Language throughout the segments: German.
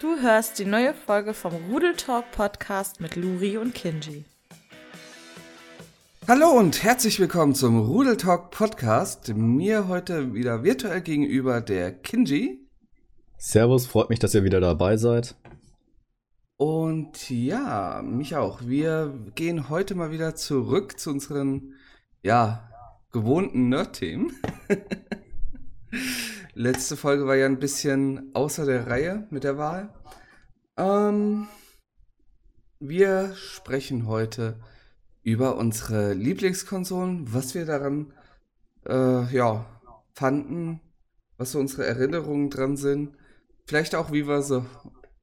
Du hörst die neue Folge vom Rudel Talk Podcast mit Luri und Kinji. Hallo und herzlich willkommen zum Rudel Talk Podcast. Mir heute wieder virtuell gegenüber der Kinji. Servus, freut mich, dass ihr wieder dabei seid. Und ja, mich auch. Wir gehen heute mal wieder zurück zu unseren, ja, gewohnten Nerd-Themen. Letzte Folge war ja ein bisschen außer der Reihe mit der Wahl. Ähm, wir sprechen heute über unsere Lieblingskonsolen, was wir daran äh, ja, fanden, was so unsere Erinnerungen dran sind. Vielleicht auch, wie wir so,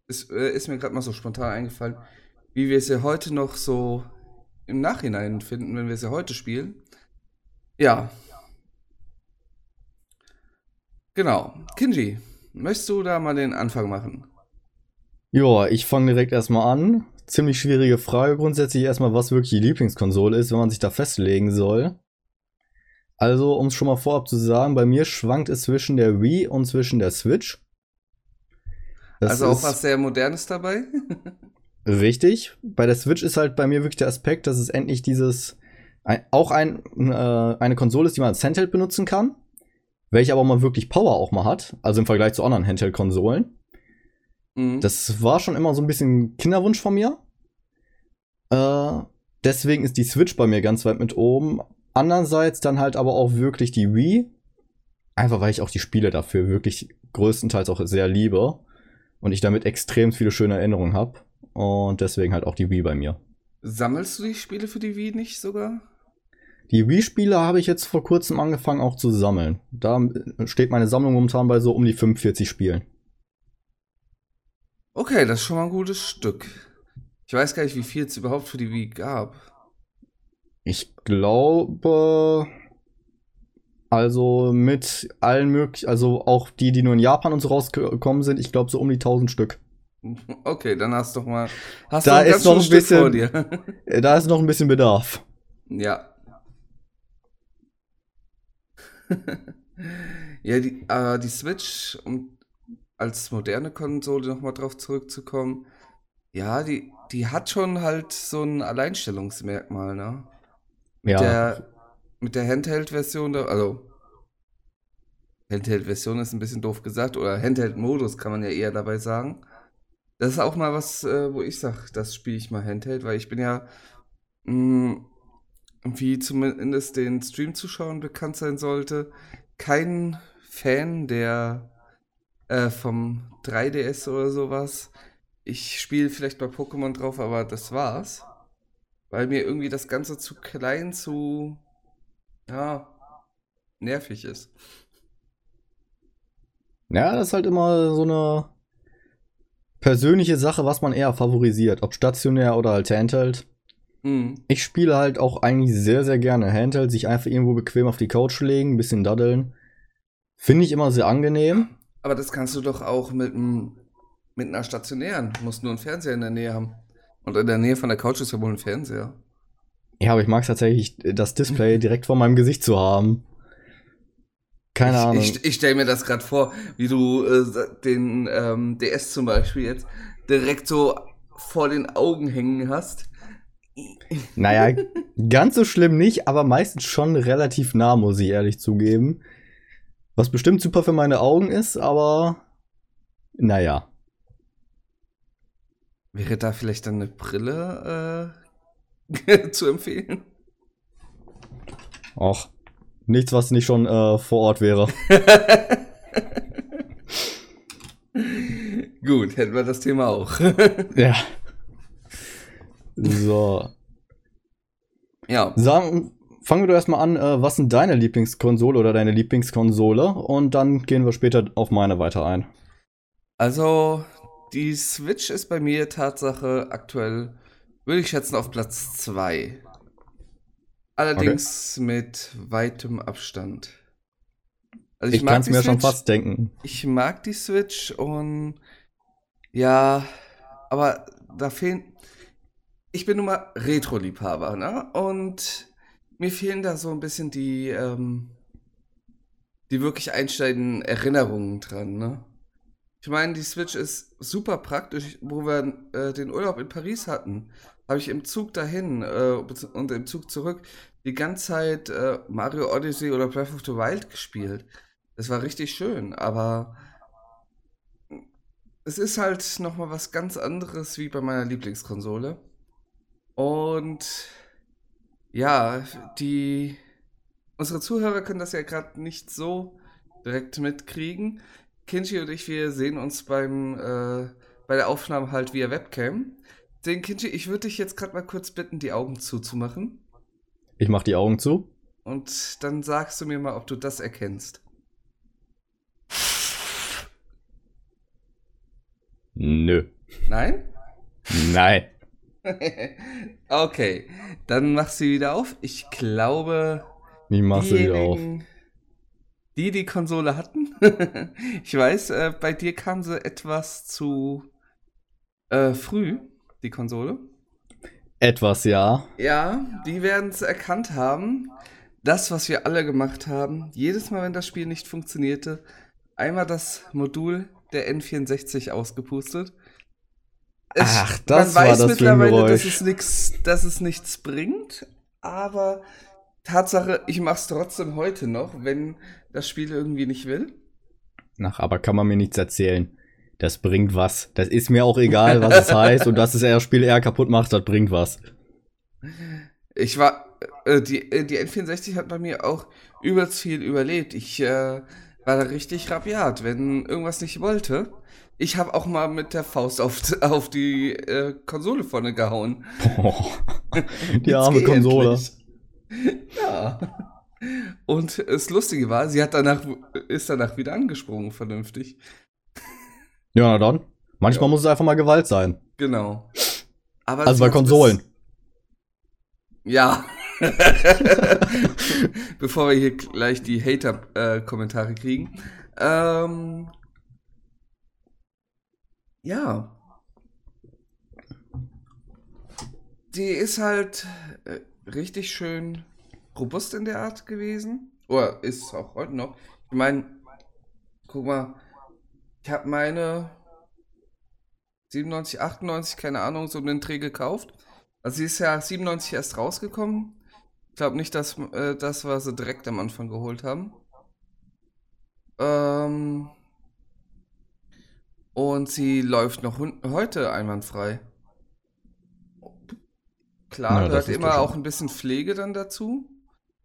ist, äh, ist mir gerade mal so spontan eingefallen, wie wir sie heute noch so im Nachhinein finden, wenn wir sie heute spielen. Ja, Genau. Kinji, möchtest du da mal den Anfang machen? Ja, ich fange direkt erstmal an. Ziemlich schwierige Frage grundsätzlich erstmal, was wirklich die Lieblingskonsole ist, wenn man sich da festlegen soll. Also, um es schon mal vorab zu sagen, bei mir schwankt es zwischen der Wii und zwischen der Switch. Das also auch was sehr Modernes dabei? richtig. Bei der Switch ist halt bei mir wirklich der Aspekt, dass es endlich dieses, ein, auch ein, äh, eine Konsole ist, die man als Handheld benutzen kann welche aber mal wirklich Power auch mal hat, also im Vergleich zu anderen Handheld-Konsolen. Mhm. Das war schon immer so ein bisschen Kinderwunsch von mir. Äh, deswegen ist die Switch bei mir ganz weit mit oben. Andererseits dann halt aber auch wirklich die Wii. Einfach weil ich auch die Spiele dafür wirklich größtenteils auch sehr liebe. Und ich damit extrem viele schöne Erinnerungen habe. Und deswegen halt auch die Wii bei mir. Sammelst du die Spiele für die Wii nicht sogar? Die Wii-Spiele habe ich jetzt vor kurzem angefangen auch zu sammeln. Da steht meine Sammlung momentan bei so um die 45 Spielen. Okay, das ist schon mal ein gutes Stück. Ich weiß gar nicht, wie viel es überhaupt für die Wii gab. Ich glaube, also mit allen möglichen, also auch die, die nur in Japan und so rausgekommen sind, ich glaube so um die 1000 Stück. Okay, dann hast du doch mal. Hast da ist noch ein bisschen, da ist noch ein bisschen Bedarf. Ja, ja, die, äh, die Switch, um als moderne Konsole nochmal drauf zurückzukommen, ja, die, die hat schon halt so ein Alleinstellungsmerkmal, ne? Mit ja. Der, mit der Handheld-Version, also Handheld-Version ist ein bisschen doof gesagt, oder Handheld-Modus kann man ja eher dabei sagen. Das ist auch mal was, äh, wo ich sage, das spiele ich mal Handheld, weil ich bin ja mh, mm, wie zumindest den Stream-Zuschauern bekannt sein sollte, kein Fan der äh, vom 3DS oder sowas. Ich spiele vielleicht bei Pokémon drauf, aber das war's. Weil mir irgendwie das Ganze zu klein, zu ja, nervig ist. Ja, das ist halt immer so eine persönliche Sache, was man eher favorisiert. Ob stationär oder als Handheld. Mhm. Ich spiele halt auch eigentlich sehr, sehr gerne Handheld, sich einfach irgendwo bequem auf die Couch legen, ein bisschen daddeln. Finde ich immer sehr angenehm. Aber das kannst du doch auch mit, mit einer stationären. Du musst nur einen Fernseher in der Nähe haben. Und in der Nähe von der Couch ist ja wohl ein Fernseher. Ja, aber ich mag tatsächlich, das Display direkt vor meinem Gesicht zu haben. Keine ich, Ahnung. Ich, ich stelle mir das gerade vor, wie du äh, den ähm, DS zum Beispiel jetzt direkt so vor den Augen hängen hast naja, ganz so schlimm nicht, aber meistens schon relativ nah, muss ich ehrlich zugeben. Was bestimmt super für meine Augen ist, aber naja. Wäre da vielleicht dann eine Brille äh, zu empfehlen? Och, nichts, was nicht schon äh, vor Ort wäre. Gut, hätten wir das Thema auch. ja. So. Ja. Sagen, fangen wir doch erstmal an, äh, was sind deine Lieblingskonsole oder deine Lieblingskonsole? Und dann gehen wir später auf meine weiter ein. Also, die Switch ist bei mir Tatsache aktuell, würde ich schätzen, auf Platz 2. Allerdings okay. mit weitem Abstand. Also ich, ich kann es mir Switch, schon fast denken. Ich mag die Switch und ja, aber da fehlen, ich bin nun mal Retro-Liebhaber, ne? Und mir fehlen da so ein bisschen die, ähm, die wirklich einsteigenden Erinnerungen dran, ne? Ich meine, die Switch ist super praktisch. Wo wir äh, den Urlaub in Paris hatten, habe ich im Zug dahin äh, und im Zug zurück die ganze Zeit äh, Mario Odyssey oder Breath of the Wild gespielt. Das war richtig schön, aber es ist halt nochmal was ganz anderes wie bei meiner Lieblingskonsole. Und ja, die unsere Zuhörer können das ja gerade nicht so direkt mitkriegen. Kinji und ich, wir sehen uns beim äh, bei der Aufnahme halt via Webcam. Den Kinji, ich würde dich jetzt gerade mal kurz bitten, die Augen zuzumachen. Ich mach die Augen zu. Und dann sagst du mir mal, ob du das erkennst. Nö. Nein? Nein. okay, dann mach sie wieder auf. Ich glaube, Ich mach sie wieder auf. die die Konsole hatten, ich weiß, äh, bei dir kam sie etwas zu äh, früh, die Konsole. Etwas, ja. Ja, die werden es erkannt haben. Das, was wir alle gemacht haben, jedes Mal, wenn das Spiel nicht funktionierte, einmal das Modul der N64 ausgepustet. Es- Ach, das man war weiß das mittlerweile, dass es, nix, dass es nichts bringt, aber Tatsache, ich mache es trotzdem heute noch, wenn das Spiel irgendwie nicht will. Ach, aber kann man mir nichts erzählen. Das bringt was. Das ist mir auch egal, was es heißt. Und dass es das Spiel eher kaputt macht, das bringt was. Ich war, äh, die, äh, die N64 hat bei mir auch übelst viel überlebt. Ich äh, war da richtig rabiat, wenn irgendwas nicht wollte. Ich habe auch mal mit der Faust auf, auf die äh, Konsole vorne gehauen. Boah. Die arme Konsole. endlich. Ja. Und das Lustige war, sie hat danach, ist danach wieder angesprungen, vernünftig. Ja, na dann. Manchmal Ja. muss es einfach mal Gewalt sein. Genau. Aber Also bei Konsolen. Ja. Bevor wir hier gleich die Hater-Kommentare kriegen. Ähm, ja. Die ist halt äh, richtig schön robust in der Art gewesen. Oder ist es auch heute noch. Ich meine, guck mal, ich habe meine 97, 98, keine Ahnung, so einen Dreh gekauft. Also sie ist ja 97 erst rausgekommen. Ich glaube nicht, dass äh, das, was sie direkt am Anfang geholt haben. Ähm, und sie läuft noch heute einwandfrei. Klar, das gehört immer auch ein bisschen Pflege dann dazu.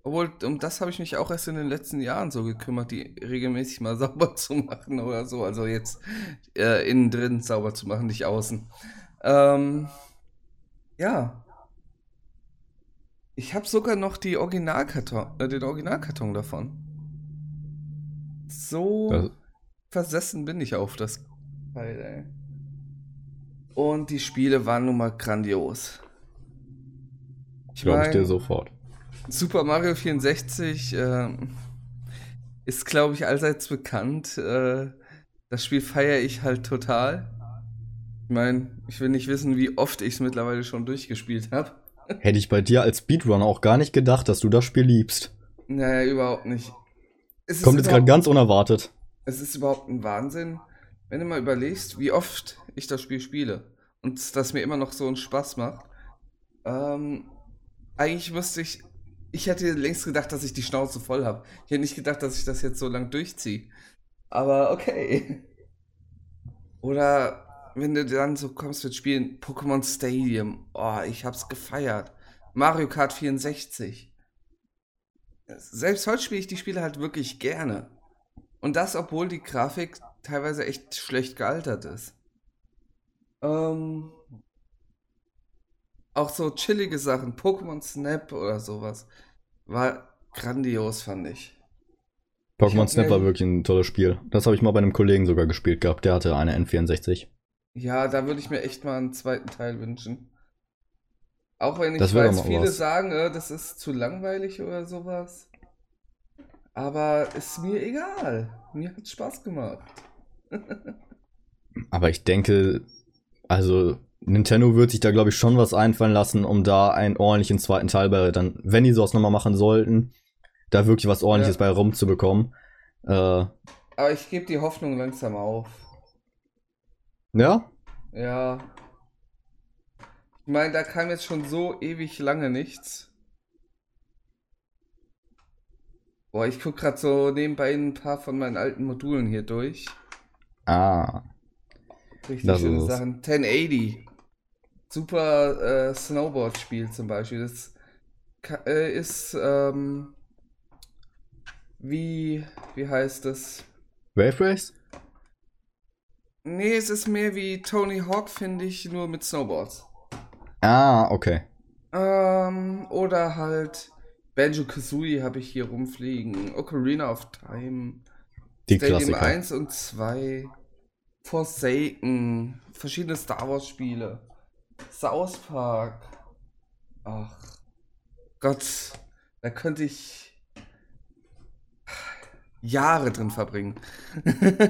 Obwohl, um das habe ich mich auch erst in den letzten Jahren so gekümmert, die regelmäßig mal sauber zu machen oder so. Also jetzt äh, innen drin sauber zu machen, nicht außen. Ähm, ja. Ich habe sogar noch die Originalkarton, äh, den Originalkarton davon. So Das- versessen bin ich auf das Teil, ey. Und die Spiele waren nun mal grandios. Ich Glaube ich dir sofort. Super Mario 64 ähm, ist, glaube ich, allseits bekannt. Äh, das Spiel feiere ich halt total. Ich meine, ich will nicht wissen, wie oft ich es mittlerweile schon durchgespielt habe. Hätte ich bei dir als Speedrunner auch gar nicht gedacht, dass du das Spiel liebst. Naja, überhaupt nicht. Es Kommt jetzt gerade ganz unerwartet. Es ist überhaupt ein Wahnsinn, wenn du mal überlegst, wie oft ich das Spiel spiele und das mir immer noch so einen Spaß macht. Ähm, eigentlich müsste ich, ich hätte längst gedacht, dass ich die Schnauze voll habe. Ich hätte nicht gedacht, dass ich das jetzt so lang durchziehe. Aber okay. Oder wenn du dann so kommst mit Spielen Pokémon Stadium, oh, ich hab's gefeiert. Mario Kart 64. Selbst heute spiele ich die Spiele halt wirklich gerne. Und das, obwohl die Grafik teilweise echt schlecht gealtert ist. Ähm, auch so chillige Sachen, Pokémon Snap oder sowas, war grandios, fand ich. Pokémon Snap war wirklich ein tolles Spiel. Das habe ich mal bei einem Kollegen sogar gespielt gehabt. Der hatte eine N64. Ja, da würde ich mir echt mal einen zweiten Teil wünschen. Auch wenn ich Das weiß, viele was. sagen, äh, das ist zu langweilig oder sowas. Aber ist mir egal. Mir hat Spaß gemacht. Aber ich denke, also Nintendo wird sich da, glaube ich, schon was einfallen lassen, um da einen ordentlichen zweiten Teil bei dann, wenn die sowas nochmal machen sollten, da wirklich was ordentliches Ja. bei rumzubekommen. Äh, Aber ich gebe die Hoffnung langsam auf. Ja? Ja. Ich meine, da kam jetzt schon so ewig lange nichts. Boah, ich guck gerade so nebenbei ein paar von meinen alten Modulen hier durch. Ah. Richtig Das schöne. Sachen. 1080. Super äh, Snowboard-Spiel zum Beispiel. Das äh, ist ähm, wie, wie heißt das? Wave Race? Nee, es ist mehr wie Tony Hawk, finde ich, nur mit Snowboards. Ah, okay. Ähm, oder halt Banjo Kazooie habe ich hier rumfliegen. Ocarina of Time. Die Stadium Klassiker. 1 und 2. Forsaken. Verschiedene Star Wars Spiele. South Park. Ach. Gott. Da könnte ich Jahre drin verbringen.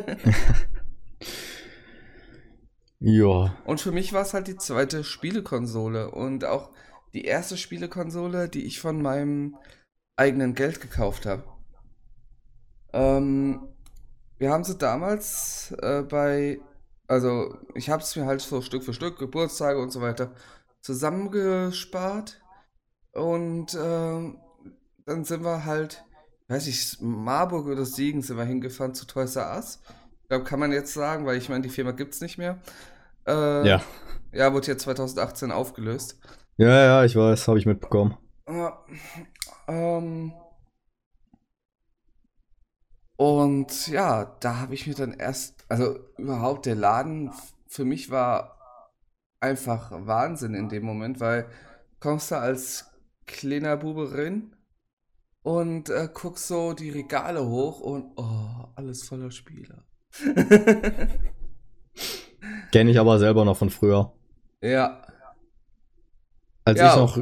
Ja. Und für mich war es halt die zweite Spielekonsole und auch die erste Spielekonsole, die ich von meinem eigenen Geld gekauft habe. Ähm, wir haben sie damals äh, bei, also ich habe es mir halt so Stück für Stück, Geburtstage und so weiter, zusammengespart und ähm, dann sind wir halt, weiß ich, Marburg oder Siegen sind wir hingefahren zu Toys R Us. Ich glaube, kann man jetzt sagen, weil ich meine, die Firma gibt es nicht mehr. Äh, Ja. Ja, wurde ja 2018 aufgelöst. Ja, ja, ich weiß, habe ich mitbekommen. Ja, ähm, und ja, da habe ich mir dann erst, also überhaupt der Laden für mich war einfach Wahnsinn in dem Moment, weil kommst du als kleiner Bube rein und äh, guckst so die Regale hoch und oh, alles voller Spiele. Kenne ich aber selber noch von früher. Ja, Als Ja. ich noch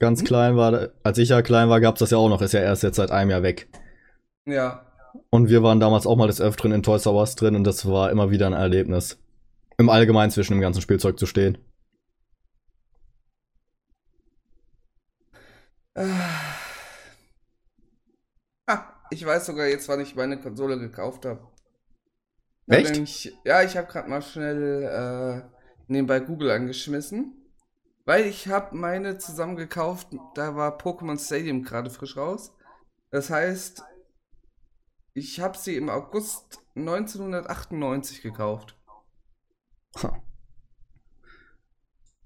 ganz Hm? klein war, als ich ja klein war, gab es das ja auch noch. Ist ja erst jetzt seit einem Jahr weg. ja, Und wir waren damals auch mal des Öfteren in Toys R Us drin und das war immer wieder ein Erlebnis. Im Allgemeinen zwischen dem ganzen Spielzeug zu stehen. Ah, ich weiß sogar jetzt, wann ich meine Konsole gekauft habe. Echt? Nämlich, ja, ich habe gerade mal schnell äh, nebenbei Google angeschmissen. Weil ich habe meine zusammen gekauft, da war Pokémon Stadium gerade frisch raus. Das heißt, ich habe sie im August 1998 gekauft.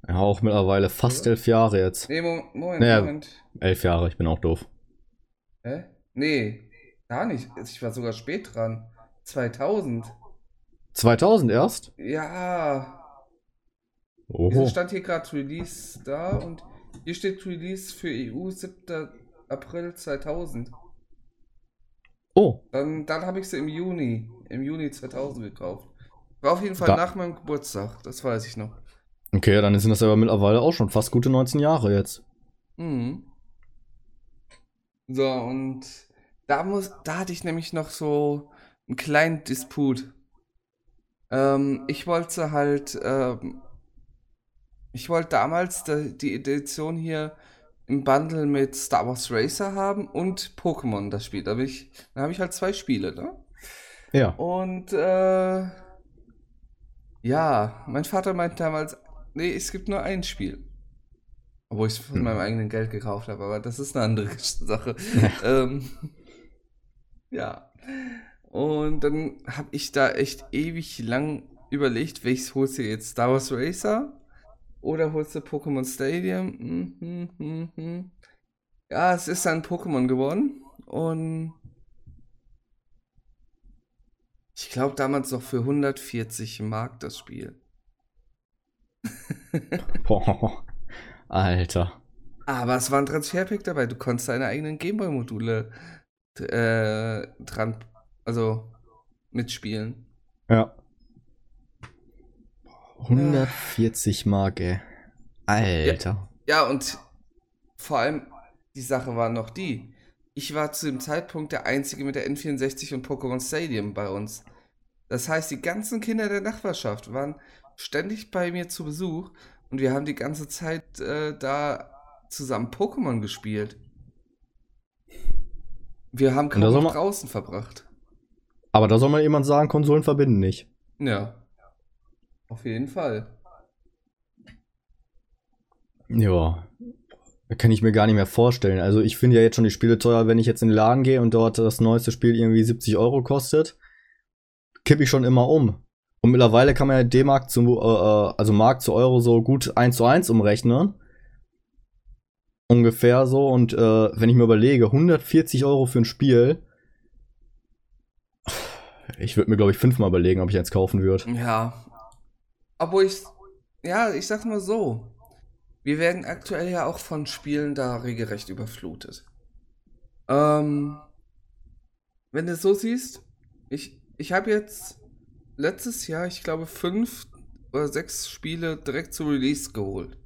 Ja, auch mittlerweile fast elf Jahre jetzt. Nee, Mo Moment, Naja. Moment. Elf Jahre, ich bin auch doof. Hä? Nee, gar nicht. Ich war sogar spät dran. 2000. 2000 erst? Ja, Wieso Oho. stand hier gerade Release da und hier steht Release für EU 7. April 2000. Oh, Dann, dann habe ich sie im Juni, im Juni 2000 gekauft. War auf jeden Fall Da- nach meinem Geburtstag, das weiß ich noch. okay, dann sind das aber mittlerweile auch schon fast gute 19 Jahre jetzt. Mhm. So, und da muss, da hatte ich nämlich noch so einen kleinen Disput. Ähm, ich wollte halt, ähm, ich wollte damals die, die Edition hier im Bundle mit Star Wars Racer haben und Pokémon das Spiel. Da habe ich, da habe ich halt zwei Spiele, ne? Ja. Und äh, ja, mein Vater meinte damals, nee, es gibt nur ein Spiel. Obwohl ich es von Hm. meinem eigenen Geld gekauft habe, aber das ist eine andere Sache. ähm, ja. Und dann habe ich da echt ewig lang überlegt, welches holst du jetzt? Star Wars Racer? Oder holst du Pokémon Stadium? Hm, hm, hm. Ja, es ist dann Pokémon geworden. Und ich glaube damals noch für 140 Mark das Spiel. Boah. Alter. Aber es war ein Transferpack dabei. Du konntest deine eigenen Gameboy-Module äh, dran, also mitspielen. Ja. 140 Mark, ey. Alter. Ja, und vor allem die Sache war noch die. Ich war zu dem Zeitpunkt der Einzige mit der N64 und Pokémon Stadium bei uns. Das heißt, die ganzen Kinder der Nachbarschaft waren ständig bei mir zu Besuch und wir haben die ganze Zeit äh, da zusammen Pokémon gespielt. Wir haben kaum draußen verbracht. Aber da soll mal jemand sagen, Konsolen verbinden nicht. Ja. Auf jeden Fall. Ja. Kann ich mir gar nicht mehr vorstellen. Also ich finde ja jetzt schon die Spiele teuer, wenn ich jetzt in den Laden gehe und dort das neueste Spiel irgendwie 70 Euro kostet, kippe ich schon immer um. Und mittlerweile kann man ja D-Mark zu, äh, äh also Mark zu Euro so gut 1 zu 1 umrechnen. Ungefähr so. Und äh, wenn ich mir überlege, 140 Euro für ein Spiel, ich würde mir, glaube ich, fünfmal überlegen, ob ich eins kaufen würde. Ja. Obwohl ich, ja, ich sag mal so. Wir werden aktuell ja auch von Spielen da regelrecht überflutet. Ähm, wenn du es so siehst, ich, ich habe jetzt letztes Jahr, ich glaube, fünf oder sechs Spiele direkt zu Release geholt.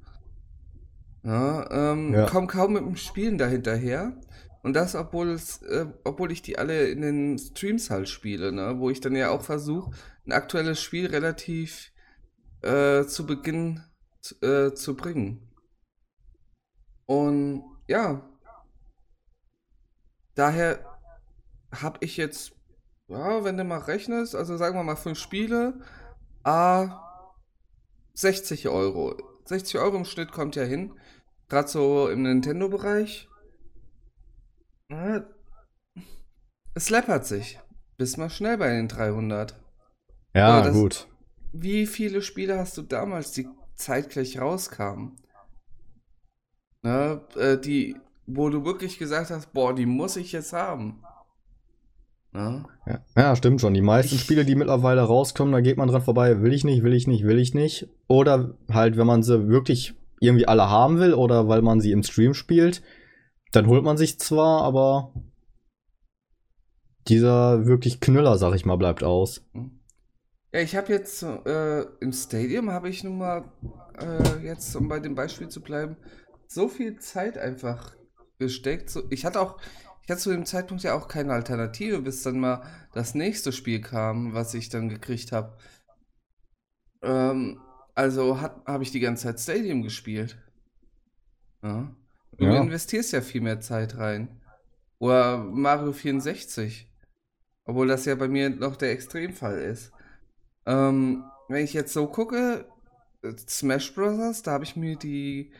Ja, ähm, Ja. komm kaum mit dem Spielen dahinterher. Und das, obwohl es, äh, obwohl ich die alle in den Streams halt spiele, ne? Wo ich dann ja auch versuche, ein aktuelles Spiel relativ äh, zu Beginn zu- äh, zu bringen. Und ja, daher habe ich jetzt, ja, wenn du mal rechnest, also sagen wir mal fünf Spiele, a 60 Euro. 60 Euro im Schnitt kommt ja hin. Gerade so im Nintendo-Bereich. Es läppert sich. Bist mal schnell bei den 300. Ja, gut. Wie viele Spiele hast du damals, die zeitgleich rauskamen? Ne, äh, die, wo du wirklich gesagt hast, boah, die muss ich jetzt haben. Ne? Ja, ja, stimmt schon. Die meisten Ich- Spiele, die mittlerweile rauskommen, da geht man dran vorbei, will ich nicht, will ich nicht, will ich nicht. Oder halt, wenn man sie wirklich irgendwie alle haben will oder weil man sie im Stream spielt, dann holt man sich zwar, aber dieser wirklich Knüller, sag ich mal, bleibt aus. Ja, ich habe jetzt äh, im Stadium habe ich nun mal äh, jetzt, um bei dem Beispiel zu bleiben, so viel Zeit einfach gesteckt. So, ich hatte auch, ich hatte zu dem Zeitpunkt ja auch keine Alternative, bis dann mal das nächste Spiel kam, was ich dann gekriegt habe. Ähm, also habe ich die ganze Zeit Stadium gespielt. Ja. Du Ja. investierst ja viel mehr Zeit rein. Oder Mario 64. Obwohl das ja bei mir noch der Extremfall ist. Ähm, wenn ich jetzt so gucke, äh, Smash Bros., da habe ich mir die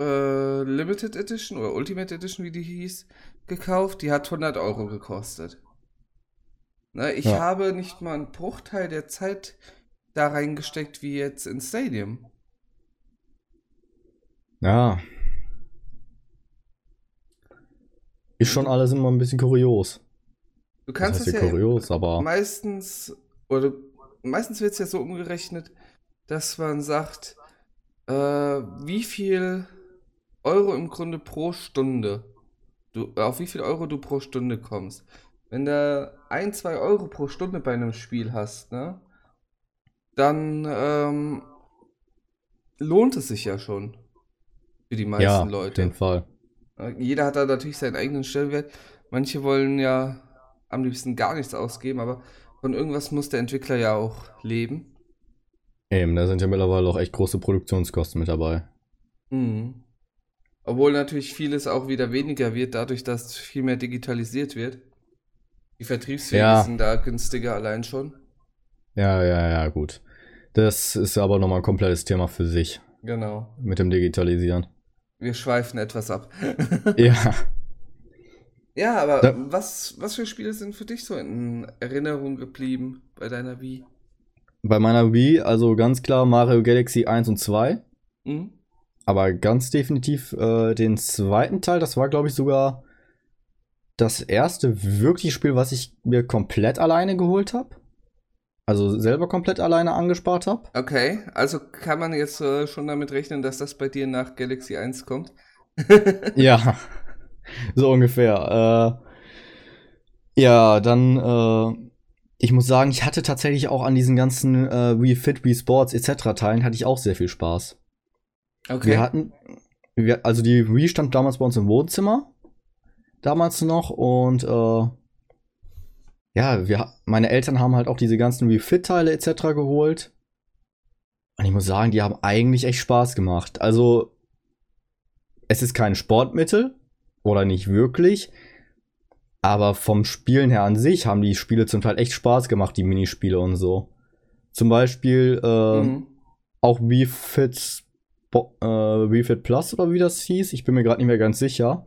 äh, Limited Edition oder Ultimate Edition, wie die hieß, gekauft. Die hat 100 Euro gekostet. Ne, ich Ja. habe nicht mal einen Bruchteil der Zeit da reingesteckt wie jetzt in Stadium. Ja. Ist schon alles immer ein bisschen kurios. Du Das kannst heißt es ja ja kurios, aber meistens, oder meistens wird es ja so umgerechnet, dass man sagt, äh, wie viel Euro im Grunde pro Stunde, du, auf wie viel Euro du pro Stunde kommst. Wenn du ein, zwei Euro pro Stunde bei einem Spiel hast, ne, dann ähm, lohnt es sich ja schon für die meisten ja, auf Leute. jeden Fall. Äh, Jeder hat da natürlich seinen eigenen Stellenwert. Manche wollen ja am liebsten gar nichts ausgeben, aber von irgendwas muss der Entwickler ja auch leben. Eben, da sind ja mittlerweile auch echt große Produktionskosten mit dabei. Mhm. Obwohl natürlich vieles auch wieder weniger wird, dadurch, dass viel mehr digitalisiert wird. Die Vertriebswege Ja. sind da günstiger allein schon. Ja, ja, ja, gut. Das ist aber nochmal ein komplettes Thema für sich Genau. mit dem Digitalisieren. Wir schweifen etwas ab. ja. Ja, aber Da- was, was für Spiele sind für dich so in Erinnerung geblieben bei deiner Wii? Bei meiner Wii, also ganz klar Mario Galaxy 1 und 2. Mhm. Aber ganz definitiv äh, den zweiten Teil, das war, glaube ich, sogar das erste wirkliche Spiel, was ich mir komplett alleine geholt habe. Also selber komplett alleine angespart habe. Okay, also kann man jetzt äh, schon damit rechnen, dass das bei dir nach Galaxy 1 kommt? Ja, so ungefähr. Äh, ja, dann, äh, ich muss sagen, ich hatte tatsächlich auch an diesen ganzen äh, Wii Fit, Wii Sports etc. Teilen hatte ich auch sehr viel Spaß. Okay. Wir hatten, wir, also die Wii stand damals bei uns im Wohnzimmer, damals noch und äh, ja, wir, meine Eltern haben halt auch diese ganzen Wii Fit Teile etc. geholt. Und ich muss sagen, die haben eigentlich echt Spaß gemacht. Also es ist kein Sportmittel oder nicht wirklich, aber vom Spielen her an sich haben die Spiele zum Teil echt Spaß gemacht, die Minispiele und so. Zum Beispiel äh, Mhm. auch Wii Fit, Bo- äh, Wii Fit Plus oder wie das hieß. Ich bin mir gerade nicht mehr ganz sicher.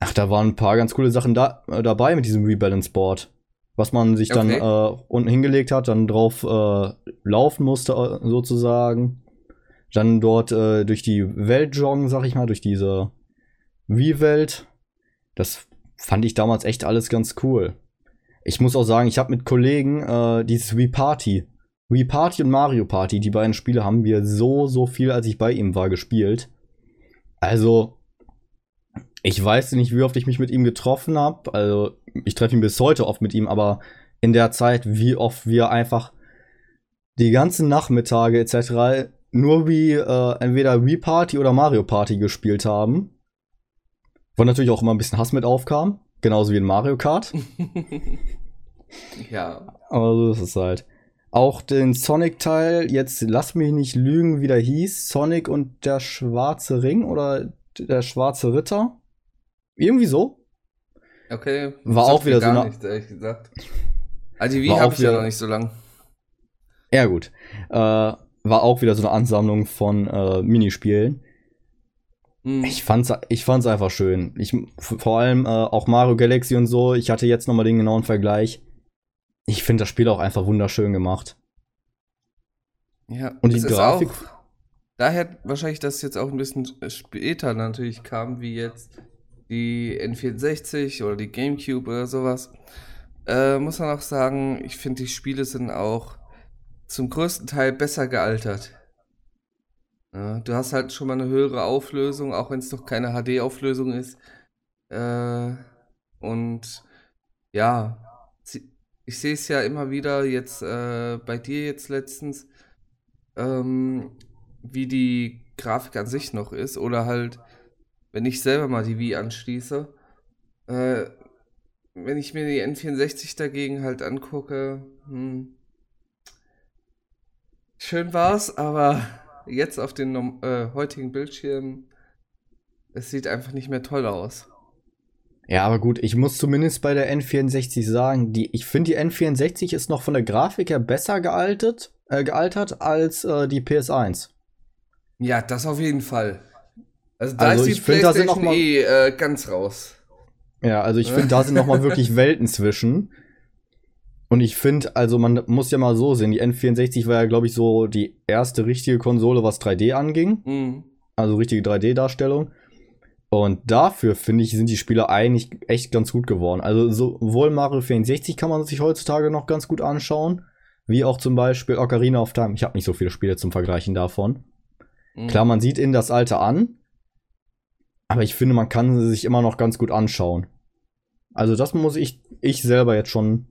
Ach, da waren ein paar ganz coole Sachen da, äh, dabei mit diesem Rebalance Board. Was man sich dann Okay. äh, unten hingelegt hat, dann drauf äh, laufen musste, äh, sozusagen. Dann dort durch die Welt joggen, sag ich mal, durch diese Wii-Welt. Das fand ich damals echt alles ganz cool. Ich muss auch sagen, ich habe mit Kollegen äh, dieses Wii Party, Wii Party und Mario Party, die beiden Spiele haben wir so, so viel, als ich bei ihm war, gespielt. Also, ich weiß nicht, wie oft ich mich mit ihm getroffen habe. Also, ich treffe ihn bis heute oft mit ihm, aber in der Zeit, wie oft wir einfach die ganzen Nachmittage etc. nur wie äh, entweder Wii Party oder Mario Party gespielt haben. Wo natürlich auch immer ein bisschen Hass mit aufkam. Genauso wie in Mario Kart. ja. Aber so ist es halt. Auch den Sonic-Teil, jetzt lass mich nicht lügen, wie der hieß. Sonic und der schwarze Ring oder der schwarze Ritter. Irgendwie so. Okay. War auch wieder so eine- nichts, ehrlich gesagt. Also die Wii habe ich ja wieder- noch nicht so lang. Ja, gut. Äh, war auch wieder so eine Ansammlung von äh, Minispielen. Mhm. Ich fand's, ich fand's einfach schön. Ich, vor allem äh, auch Mario Galaxy und so. Ich hatte jetzt nochmal den genauen Vergleich. Ich finde das Spiel auch einfach wunderschön gemacht. Ja, Und die Grafik- Auch, daher wahrscheinlich, dass es jetzt auch ein bisschen später natürlich kam, wie jetzt die N64 oder die GameCube oder sowas. Äh, muss man auch sagen, ich finde, die Spiele sind auch zum größten Teil besser gealtert. Ja, du hast halt schon mal eine höhere Auflösung, auch wenn es noch keine HD-Auflösung ist. Äh, und ja, ich sehe es ja immer wieder jetzt äh, bei dir jetzt letztens, ähm, wie die Grafik an sich noch ist oder halt, wenn ich selber mal die Wii anschließe, äh, wenn ich mir die N64 dagegen halt angucke, hm, schön war's, aber jetzt auf den äh, heutigen Bildschirmen, es sieht einfach nicht mehr toll aus. Ja, aber gut, ich muss zumindest bei der N64 sagen, die, ich finde, die N64 ist noch von der Grafik her besser gealtet, äh, gealtert als äh, die PS1. Ja, das auf jeden Fall. Also da Also ist die ich find, da sind PlayStation eh äh, ganz raus. Ja, also ich finde, da sind noch mal wirklich Welten zwischen. Und ich finde, also man muss ja mal so sehen, die N64 war ja, glaube ich, so die erste richtige Konsole, was 3D anging. Mhm. Also richtige 3D-Darstellung. Und dafür, finde ich, sind die Spiele eigentlich echt ganz gut geworden. Also sowohl Mario 64 kann man sich heutzutage noch ganz gut anschauen, wie auch zum Beispiel Ocarina of Time. Ich habe nicht so viele Spiele zum Vergleichen davon. Mhm. Klar, man sieht in das Alter an, aber ich finde, man kann sie sich immer noch ganz gut anschauen. Also das muss ich, ich selber jetzt schon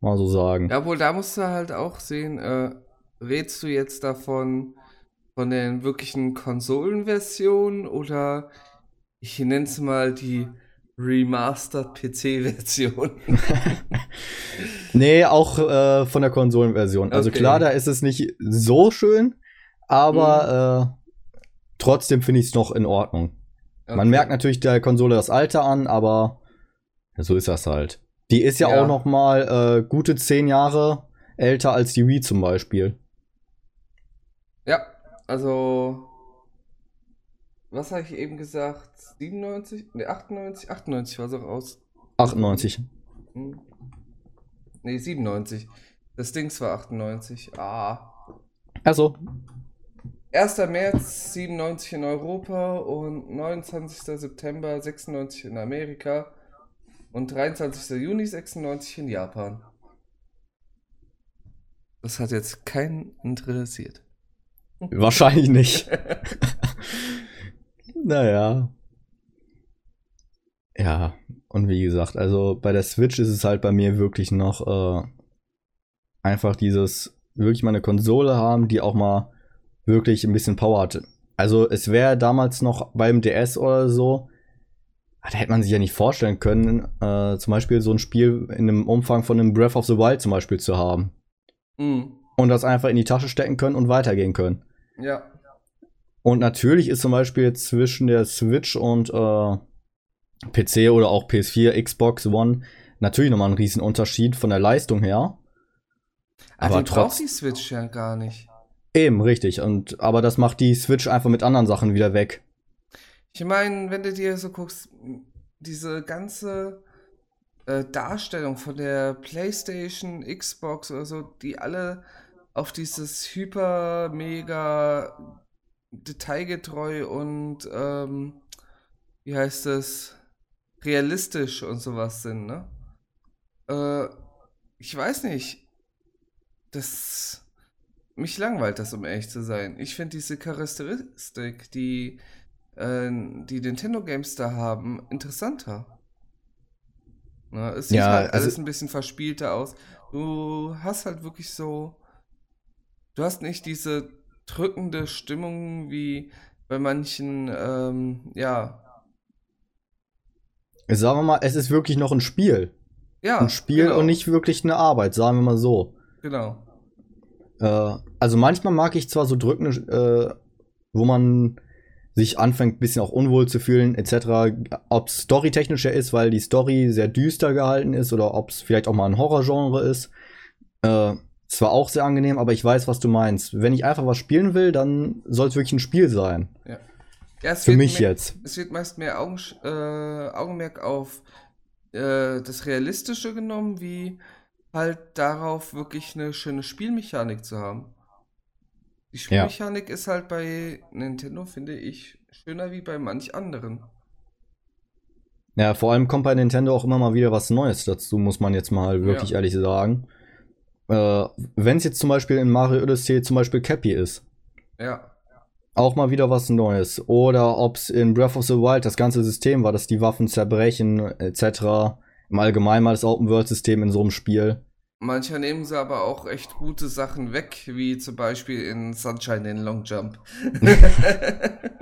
mal so sagen. Ja, wohl, da musst du halt auch sehen, äh, redest du jetzt davon von den wirklichen Konsolenversionen oder ich nenne es mal die Remastered PC-Version? Nee, auch äh, von der Konsolenversion. Also Okay. klar, da ist es nicht so schön, aber äh, trotzdem finde ich es noch in Ordnung. Man Okay. merkt natürlich der Konsole das Alter an, aber so ist das halt. Die ist ja, Ja. auch noch mal äh, gute zehn Jahre älter als die Wii zum Beispiel. Ja, also. Was habe ich eben gesagt? 97? Ne, 98? 98 war so raus. 98. Hm. Ne, 97. Das Dings war 98. Ah. Also, 1. März 97 in Europa und 29. September 96 in Amerika und 23. Juni 96 in Japan. Das hat jetzt keinen interessiert. wahrscheinlich nicht. naja. Ja, und wie gesagt, also bei der Switch ist es halt bei mir wirklich noch äh, einfach dieses, wirklich mal eine Konsole haben, die auch mal wirklich ein bisschen Power hat. Also es wäre damals noch beim DS oder so, da hätte man sich ja nicht vorstellen können, äh, zum Beispiel so ein Spiel in einem Umfang von einem Breath of the Wild zum Beispiel zu haben. Mhm. Und das einfach in die Tasche stecken können und weitergehen können. Ja. Und natürlich ist zum Beispiel zwischen der Switch und äh, PC oder auch PS4, Xbox One natürlich nochmal ein Riesenunterschied von der Leistung her. Aber Aber die braucht trotz- die Switch ja gar nicht. Eben, richtig. Und, aber das macht die Switch einfach mit anderen Sachen wieder weg. Ich meine, wenn du dir so guckst, diese ganze äh, Darstellung von der PlayStation, Xbox oder so, die alle auf dieses hyper, mega detailgetreu und ähm, wie heißt es, realistisch und sowas sind, ne? Äh, ich weiß nicht. Das. Mich langweilt das, um ehrlich zu sein. Ich finde diese Charakteristik, die äh, die Nintendo Games da haben, interessanter. Na, es sieht Ja, halt also- alles ein bisschen verspielter aus. Du hast halt wirklich so. Du hast nicht diese drückende Stimmung wie bei manchen, ähm, ja. Sagen wir mal, es ist wirklich noch ein Spiel. Ja, Ein Spiel genau, und nicht wirklich eine Arbeit, sagen wir mal so. Genau. Äh, also manchmal mag ich zwar so drückende, äh, wo man sich anfängt, ein bisschen auch unwohl zu fühlen, etc. Ob es storytechnischer ist, weil die Story sehr düster gehalten ist, oder ob es vielleicht auch mal ein Horrorgenre ist. Äh, zwar auch sehr angenehm, aber ich weiß, was du meinst. Wenn ich einfach was spielen will, dann soll es wirklich ein Spiel sein. Ja, es Für mich mehr, jetzt. Es wird meist mehr Augen, äh, Augenmerk auf äh, das Realistische genommen, wie halt darauf wirklich eine schöne Spielmechanik zu haben. Die Spielmechanik ist halt bei Nintendo, finde ich, schöner wie bei manch anderen. Ja, vor allem kommt bei Nintendo auch immer mal wieder was Neues dazu, muss man jetzt mal wirklich Ja. ehrlich sagen. Äh, Wenn es jetzt zum Beispiel in Mario Odyssey zum Beispiel Cappy ist, Ja, auch mal wieder was Neues. Oder ob es in Breath of the Wild das ganze System war, dass die Waffen zerbrechen, etc. Im Allgemeinen mal das Open-World-System in so einem Spiel. Mancher nehmen sie aber auch echt gute Sachen weg, wie zum Beispiel in Sunshine den Long Jump.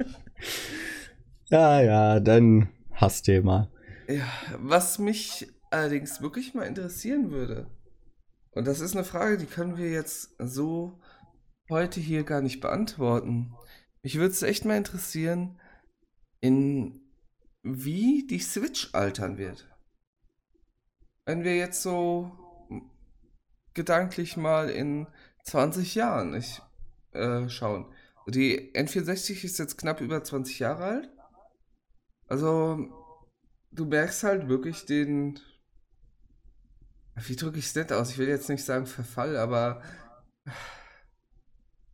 Ja, ja, dann Hassthema. Ja, was mich allerdings wirklich mal interessieren würde, und das ist eine Frage, die können wir jetzt so heute hier gar nicht beantworten. Mich würde es echt mal interessieren, in wie die Switch altern wird. Wenn wir jetzt so gedanklich mal in 20 Jahren ich, äh, schauen. Die N64 ist jetzt knapp über 20 Jahre alt. Also, du merkst halt wirklich den. Wie drücke ich es nett aus? Ich will jetzt nicht sagen Verfall, aber.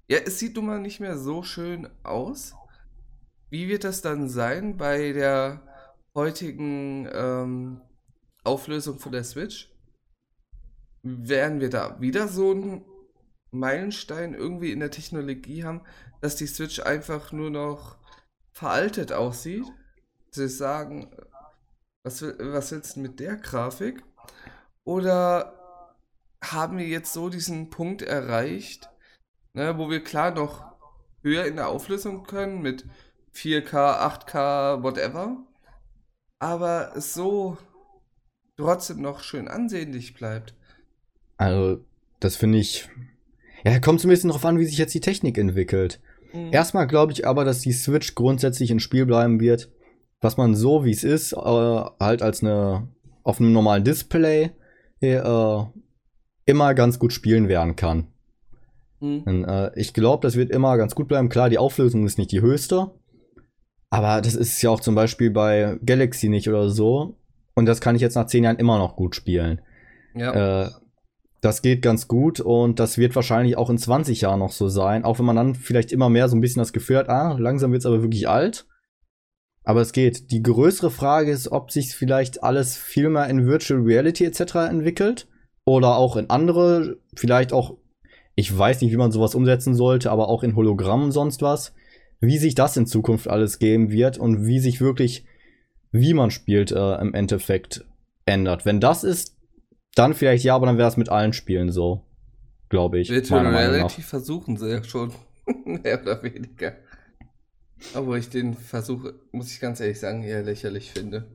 Ja, es sieht nun mal nicht mehr so schön aus. Wie wird das dann sein bei der heutigen ähm, Auflösung von der Switch? Werden wir da wieder so einen Meilenstein irgendwie in der Technologie haben, dass die Switch einfach nur noch veraltet aussieht? Sie sagen, was, was willst du mit der Grafik? Oder haben wir jetzt so diesen Punkt erreicht, ne, wo wir klar noch höher in der Auflösung können mit 4K, 8K, whatever, aber es so trotzdem noch schön ansehnlich bleibt. Also, das finde ich. Ja, kommt so ein bisschen drauf an, wie sich jetzt die Technik entwickelt. Mhm. Erstmal glaube ich aber, dass die Switch grundsätzlich ein Spiel bleiben wird, was man so wie es ist, äh, halt als eine auf einem normalen Display äh, immer ganz gut spielen werden kann. Mhm. Und, äh, ich glaube, das wird immer ganz gut bleiben. Klar, die Auflösung ist nicht die höchste, aber das ist ja auch zum Beispiel bei Galaxy nicht oder so. Und das kann ich jetzt nach zehn Jahren immer noch gut spielen. Ja. Das geht ganz gut und das wird wahrscheinlich auch in 20 Jahren noch so sein, auch wenn man dann vielleicht immer mehr so ein bisschen das Gefühl hat, ah, langsam wird es aber wirklich alt. Aber es geht. Die größere Frage ist, ob sich vielleicht alles viel mehr in Virtual Reality etc. entwickelt oder auch in andere, vielleicht auch, ich weiß nicht, wie man sowas umsetzen sollte, aber auch in Hologrammen sonst was. Wie sich das in Zukunft alles geben wird und wie sich wirklich, wie man spielt, äh, im Endeffekt ändert. Wenn das ist, dann vielleicht ja, aber dann wäre es mit allen Spielen so. Glaube ich. Virtual. Reality versuchen sie ja schon. Mehr oder weniger. Aber ich den Versuch, muss ich ganz ehrlich sagen, eher lächerlich finde.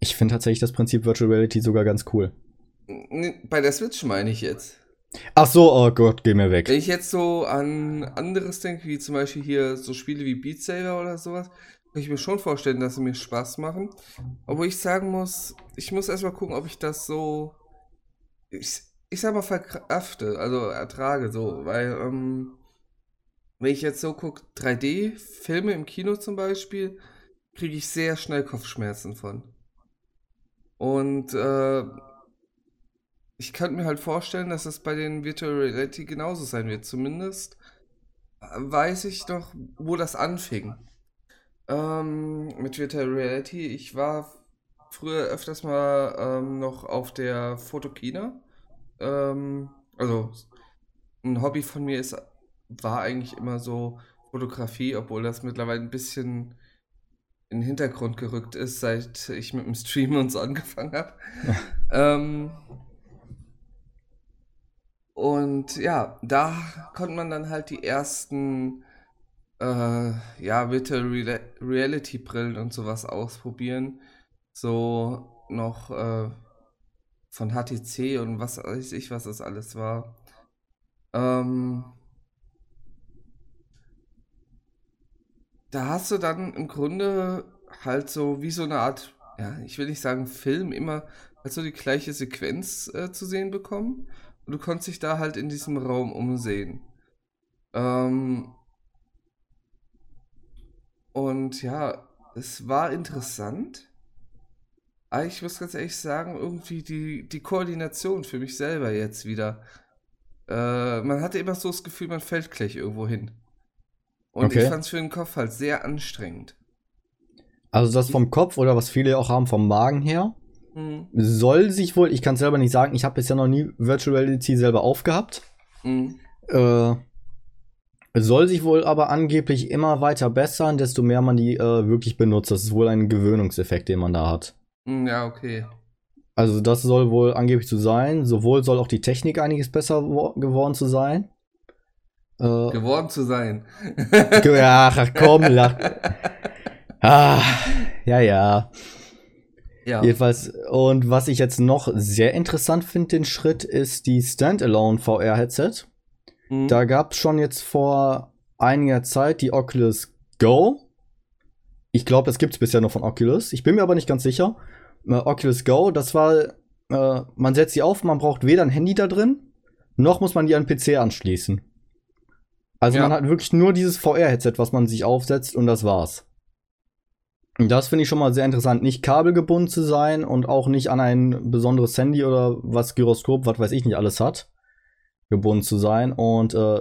Ich finde tatsächlich das Prinzip Virtual Reality sogar ganz cool. Bei der Switch meine ich jetzt. Ach so, oh Gott, geh mir weg. Wenn ich jetzt so an anderes denke, wie zum Beispiel hier so Spiele wie Beat Saber oder sowas, kann ich mir schon vorstellen, dass sie mir Spaß machen. Obwohl ich sagen muss, ich muss erstmal gucken, ob ich das so. Ich, ich sag mal, verkrafte, also ertrage so, weil, ähm, wenn ich jetzt so gucke, 3D-Filme im Kino zum Beispiel, kriege ich sehr schnell Kopfschmerzen von. Und äh, ich könnte mir halt vorstellen, dass es bei den Virtual Reality genauso sein wird. Zumindest weiß ich noch, wo das anfing. Ähm, mit Virtual Reality. Ich war früher öfters mal ähm, noch auf der Fotokina. Ähm, also ein Hobby von mir ist, war eigentlich immer so Fotografie, obwohl das mittlerweile ein bisschen in den Hintergrund gerückt ist, seit ich mit dem Stream und so angefangen habe. ähm, und ja, da konnte man dann halt die ersten äh, ja, Virtual Reality Brillen und sowas ausprobieren. So noch äh, von HTC und was weiß ich, was das alles war. Ähm, da hast du dann im Grunde halt so wie so eine Art, ja, ich will nicht sagen Film, immer halt so die gleiche Sequenz äh, zu sehen bekommen. Und du konntest dich da halt in diesem Raum umsehen. Ähm, und ja, es war interessant. Aber ich muss ganz ehrlich sagen, irgendwie die, die Koordination für mich selber jetzt wieder. Äh, man hatte immer so das Gefühl, man fällt gleich irgendwo hin. Und okay. ich fand es für den Kopf halt sehr anstrengend. Also das vom Kopf oder was viele auch haben vom Magen her, mhm. soll sich wohl, ich kann es selber nicht sagen, ich habe bisher noch nie Virtual Reality selber aufgehabt. Mhm. Äh, soll sich wohl aber angeblich immer weiter bessern, desto mehr man die äh, wirklich benutzt. Das ist wohl ein Gewöhnungseffekt, den man da hat. Mhm, ja, okay. Also das soll wohl angeblich so sein. Sowohl soll auch die Technik einiges besser geworden zu sein. Äh, geworden zu sein. ach, komm, lach. Ah, ja, ja. Ja. Jedenfalls, und was ich jetzt noch sehr interessant finde, den Schritt, ist die Standalone VR-Headset. Mhm. Da gab es schon jetzt vor einiger Zeit die Oculus Go. Ich glaube, das gibt es bisher nur von Oculus. Ich bin mir aber nicht ganz sicher. Äh, Oculus Go, das war, äh, man setzt sie auf, man braucht weder ein Handy da drin, noch muss man die an den PC anschließen. Also ja. man hat wirklich nur dieses VR-Headset, was man sich aufsetzt und das war's. Und das finde ich schon mal sehr interessant, nicht kabelgebunden zu sein und auch nicht an ein besonderes Handy oder was Gyroskop, was weiß ich nicht alles hat, gebunden zu sein. Und äh,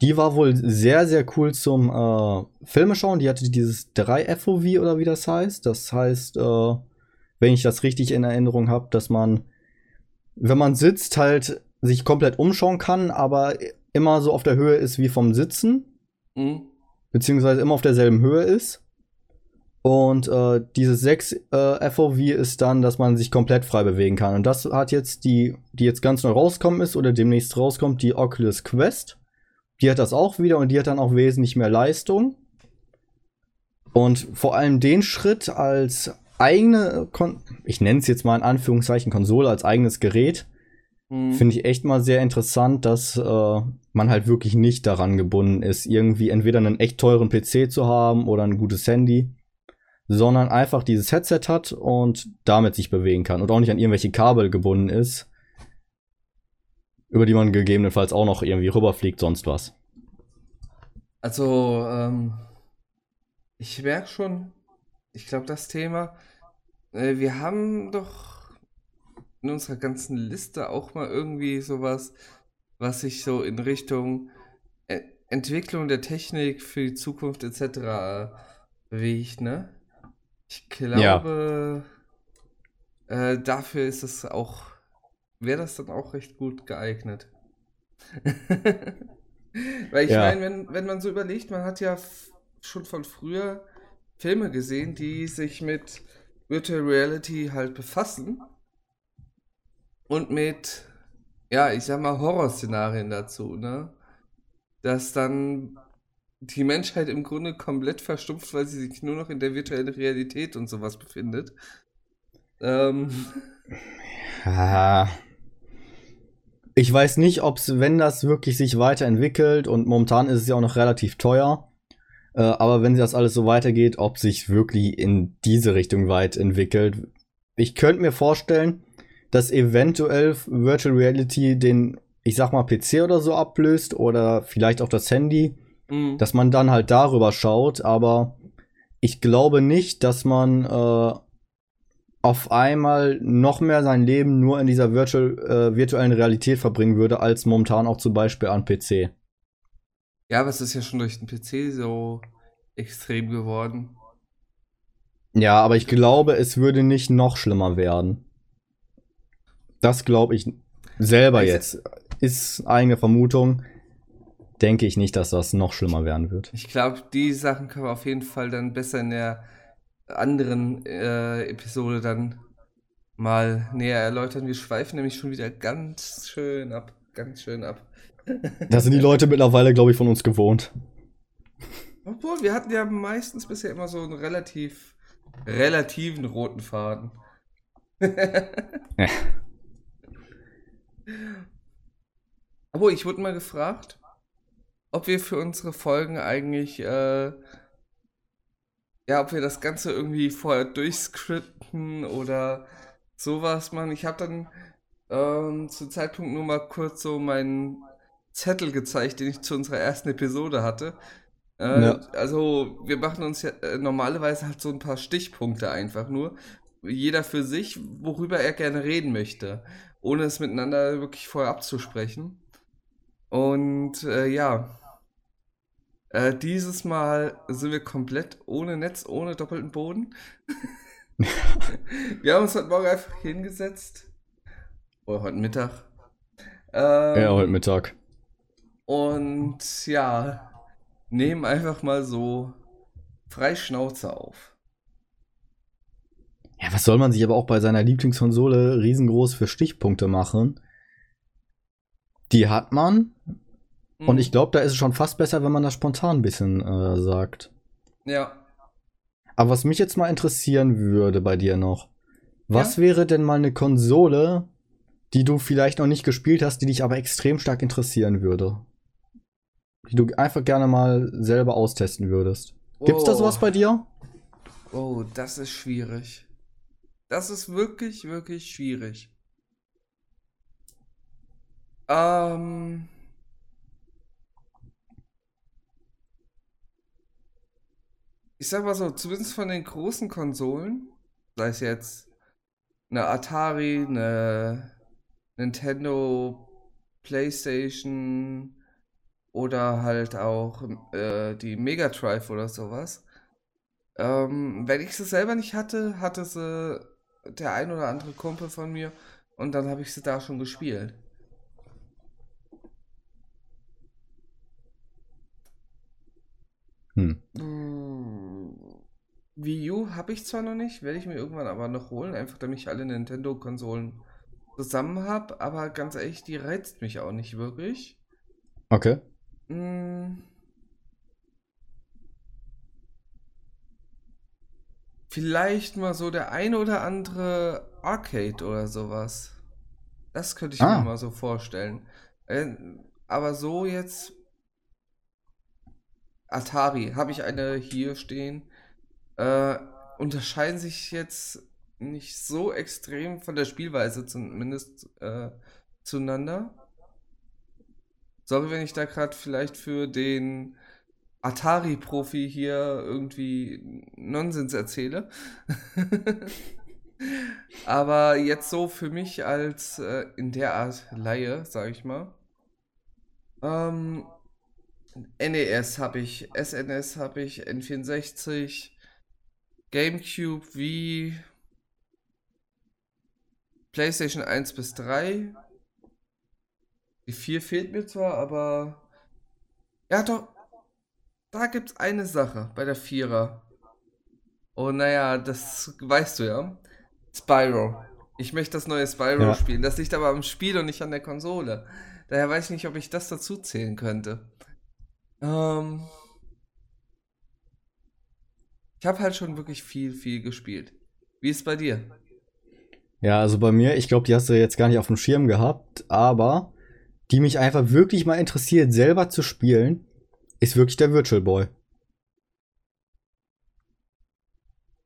die war wohl sehr, sehr cool zum äh, Filme schauen. Die hatte dieses 3FOV oder wie das heißt. Das heißt, äh, wenn ich das richtig in Erinnerung habe, dass man, wenn man sitzt, halt sich komplett umschauen kann, aber immer so auf der Höhe ist wie vom Sitzen. Mhm. Beziehungsweise immer auf derselben Höhe ist. Und äh, dieses 6 äh, FOV ist dann, dass man sich komplett frei bewegen kann. Und das hat jetzt die, die jetzt ganz neu rauskommen ist oder demnächst rauskommt, die Oculus Quest. Die hat das auch wieder und die hat dann auch wesentlich mehr Leistung. Und vor allem den Schritt als eigene, Kon ich nenne es jetzt mal in Anführungszeichen Konsole, als eigenes Gerät, mhm. finde ich echt mal sehr interessant, dass äh, man halt wirklich nicht daran gebunden ist, irgendwie entweder einen echt teuren PC zu haben oder ein gutes Handy, sondern einfach dieses Headset hat und damit sich bewegen kann und auch nicht an irgendwelche Kabel gebunden ist, über die man gegebenenfalls auch noch irgendwie rüberfliegt, sonst was. Also, ähm, ich merke schon, ich glaube, das Thema, äh, wir haben doch in unserer ganzen Liste auch mal irgendwie sowas, was sich so in Richtung e Entwicklung der Technik für die Zukunft etc. bewegt, ne? Ich glaube, ja. äh, dafür ist es auch, wäre das dann auch recht gut geeignet. Weil ich ja. meine, wenn, wenn man so überlegt, man hat ja schon von früher Filme gesehen, die sich mit Virtual Reality halt befassen und mit, ja, ich sag mal, Horrorszenarien dazu, ne? Dass dann die Menschheit im Grunde komplett verstumpft, weil sie sich nur noch in der virtuellen Realität und sowas befindet. Ähm. Ja. Ich weiß nicht, ob es, wenn das wirklich sich weiterentwickelt und momentan ist es ja auch noch relativ teuer, äh, aber wenn das alles so weitergeht, ob sich wirklich in diese Richtung weit entwickelt. Ich könnte mir vorstellen, dass eventuell Virtual Reality den, ich sag mal, PC oder so ablöst oder vielleicht auch das Handy, Mhm. dass man dann halt darüber schaut, aber ich glaube nicht, dass man äh, auf einmal noch mehr sein Leben nur in dieser virtual, äh, virtuellen Realität verbringen würde, als momentan auch zum Beispiel an PC. Ja, aber es ist ja schon durch den PC so extrem geworden. Ja, aber ich glaube, es würde nicht noch schlimmer werden. Das glaube ich selber jetzt. Ist eigene Vermutung. Denke ich nicht, dass das noch schlimmer werden wird. Ich glaube, die Sachen können wir auf jeden Fall dann besser in der anderen äh, Episode dann mal näher erläutern. Wir schweifen nämlich schon wieder ganz schön ab. Ganz schön ab. Das sind die Leute mittlerweile, glaube ich, von uns gewohnt. Obwohl, wir hatten ja meistens bisher immer so einen relativ relativen roten Faden. Ja. Obwohl, ich wurde mal gefragt, ob wir für unsere Folgen eigentlich, äh, ja, ob wir das Ganze irgendwie vorher durchscripten oder sowas machen. Ich habe dann ähm, zum Zeitpunkt nur mal kurz so meinen Zettel gezeigt, den ich zu unserer ersten Episode hatte. Äh, Ja. Also, wir machen uns ja äh, normalerweise halt so ein paar Stichpunkte einfach nur. Jeder für sich, worüber er gerne reden möchte, ohne es miteinander wirklich vorher abzusprechen. Und äh, ja, äh, dieses Mal sind wir komplett ohne Netz, ohne doppelten Boden. wir haben uns heute Morgen einfach hingesetzt. Oder heute Mittag. Ähm, Ja, heute Mittag. und ja, nehmen einfach mal so frei Schnauze auf. Ja, was soll man sich aber auch bei seiner Lieblingskonsole riesengroß für Stichpunkte machen? Die hat man. Und Mhm. ich glaube, da ist es schon fast besser, wenn man das spontan ein bisschen äh, sagt. Ja. Aber was mich jetzt mal interessieren würde bei dir noch, was Ja? wäre denn mal eine Konsole, die du vielleicht noch nicht gespielt hast, die dich aber extrem stark interessieren würde? Die du einfach gerne mal selber austesten würdest. Gibt's da Oh. sowas bei dir? Oh, das ist schwierig. Das ist wirklich, wirklich schwierig. Ähm. Ich sag mal so, zumindest von den großen Konsolen, sei es jetzt eine Atari, eine Nintendo, PlayStation oder halt auch äh, die Mega Drive oder sowas. Ähm, wenn ich sie selber nicht hatte, hatte sie der ein oder andere Kumpel von mir und dann habe ich sie da schon gespielt. Hm. Wii U habe ich zwar noch nicht, werde ich mir irgendwann aber noch holen, einfach damit ich alle Nintendo-Konsolen zusammen habe, aber ganz ehrlich, die reizt mich auch nicht wirklich. Okay. Mm. Vielleicht mal so der eine oder andere Arcade oder sowas. Das könnte ich Ah. mir mal so vorstellen. Äh, aber so jetzt. Atari, habe ich eine hier stehen. Äh, unterscheiden sich jetzt nicht so extrem von der Spielweise zumindest äh, zueinander. Sorry, wenn ich da gerade vielleicht für den Atari-Profi hier irgendwie Nonsens erzähle. Aber jetzt so für mich als äh, in der Art Laie, sage ich mal. Ähm, NES habe ich, SNS habe ich, N64, GameCube, Wii, PlayStation 1 bis 3. Die 4 fehlt mir zwar, aber. Ja, doch. Da gibt's eine Sache bei der Vierer. Oh, naja, das weißt du ja. Spyro. Ich möchte das neue Spyro Ja. spielen. Das liegt aber am Spiel und nicht an der Konsole. Daher weiß ich nicht, ob ich das dazu zählen könnte. Ähm. Ich habe halt schon wirklich viel, viel gespielt. Wie ist es bei dir? Ja, also bei mir, ich glaube, die hast du jetzt gar nicht auf dem Schirm gehabt, aber die mich einfach wirklich mal interessiert, selber zu spielen, ist wirklich der Virtual Boy.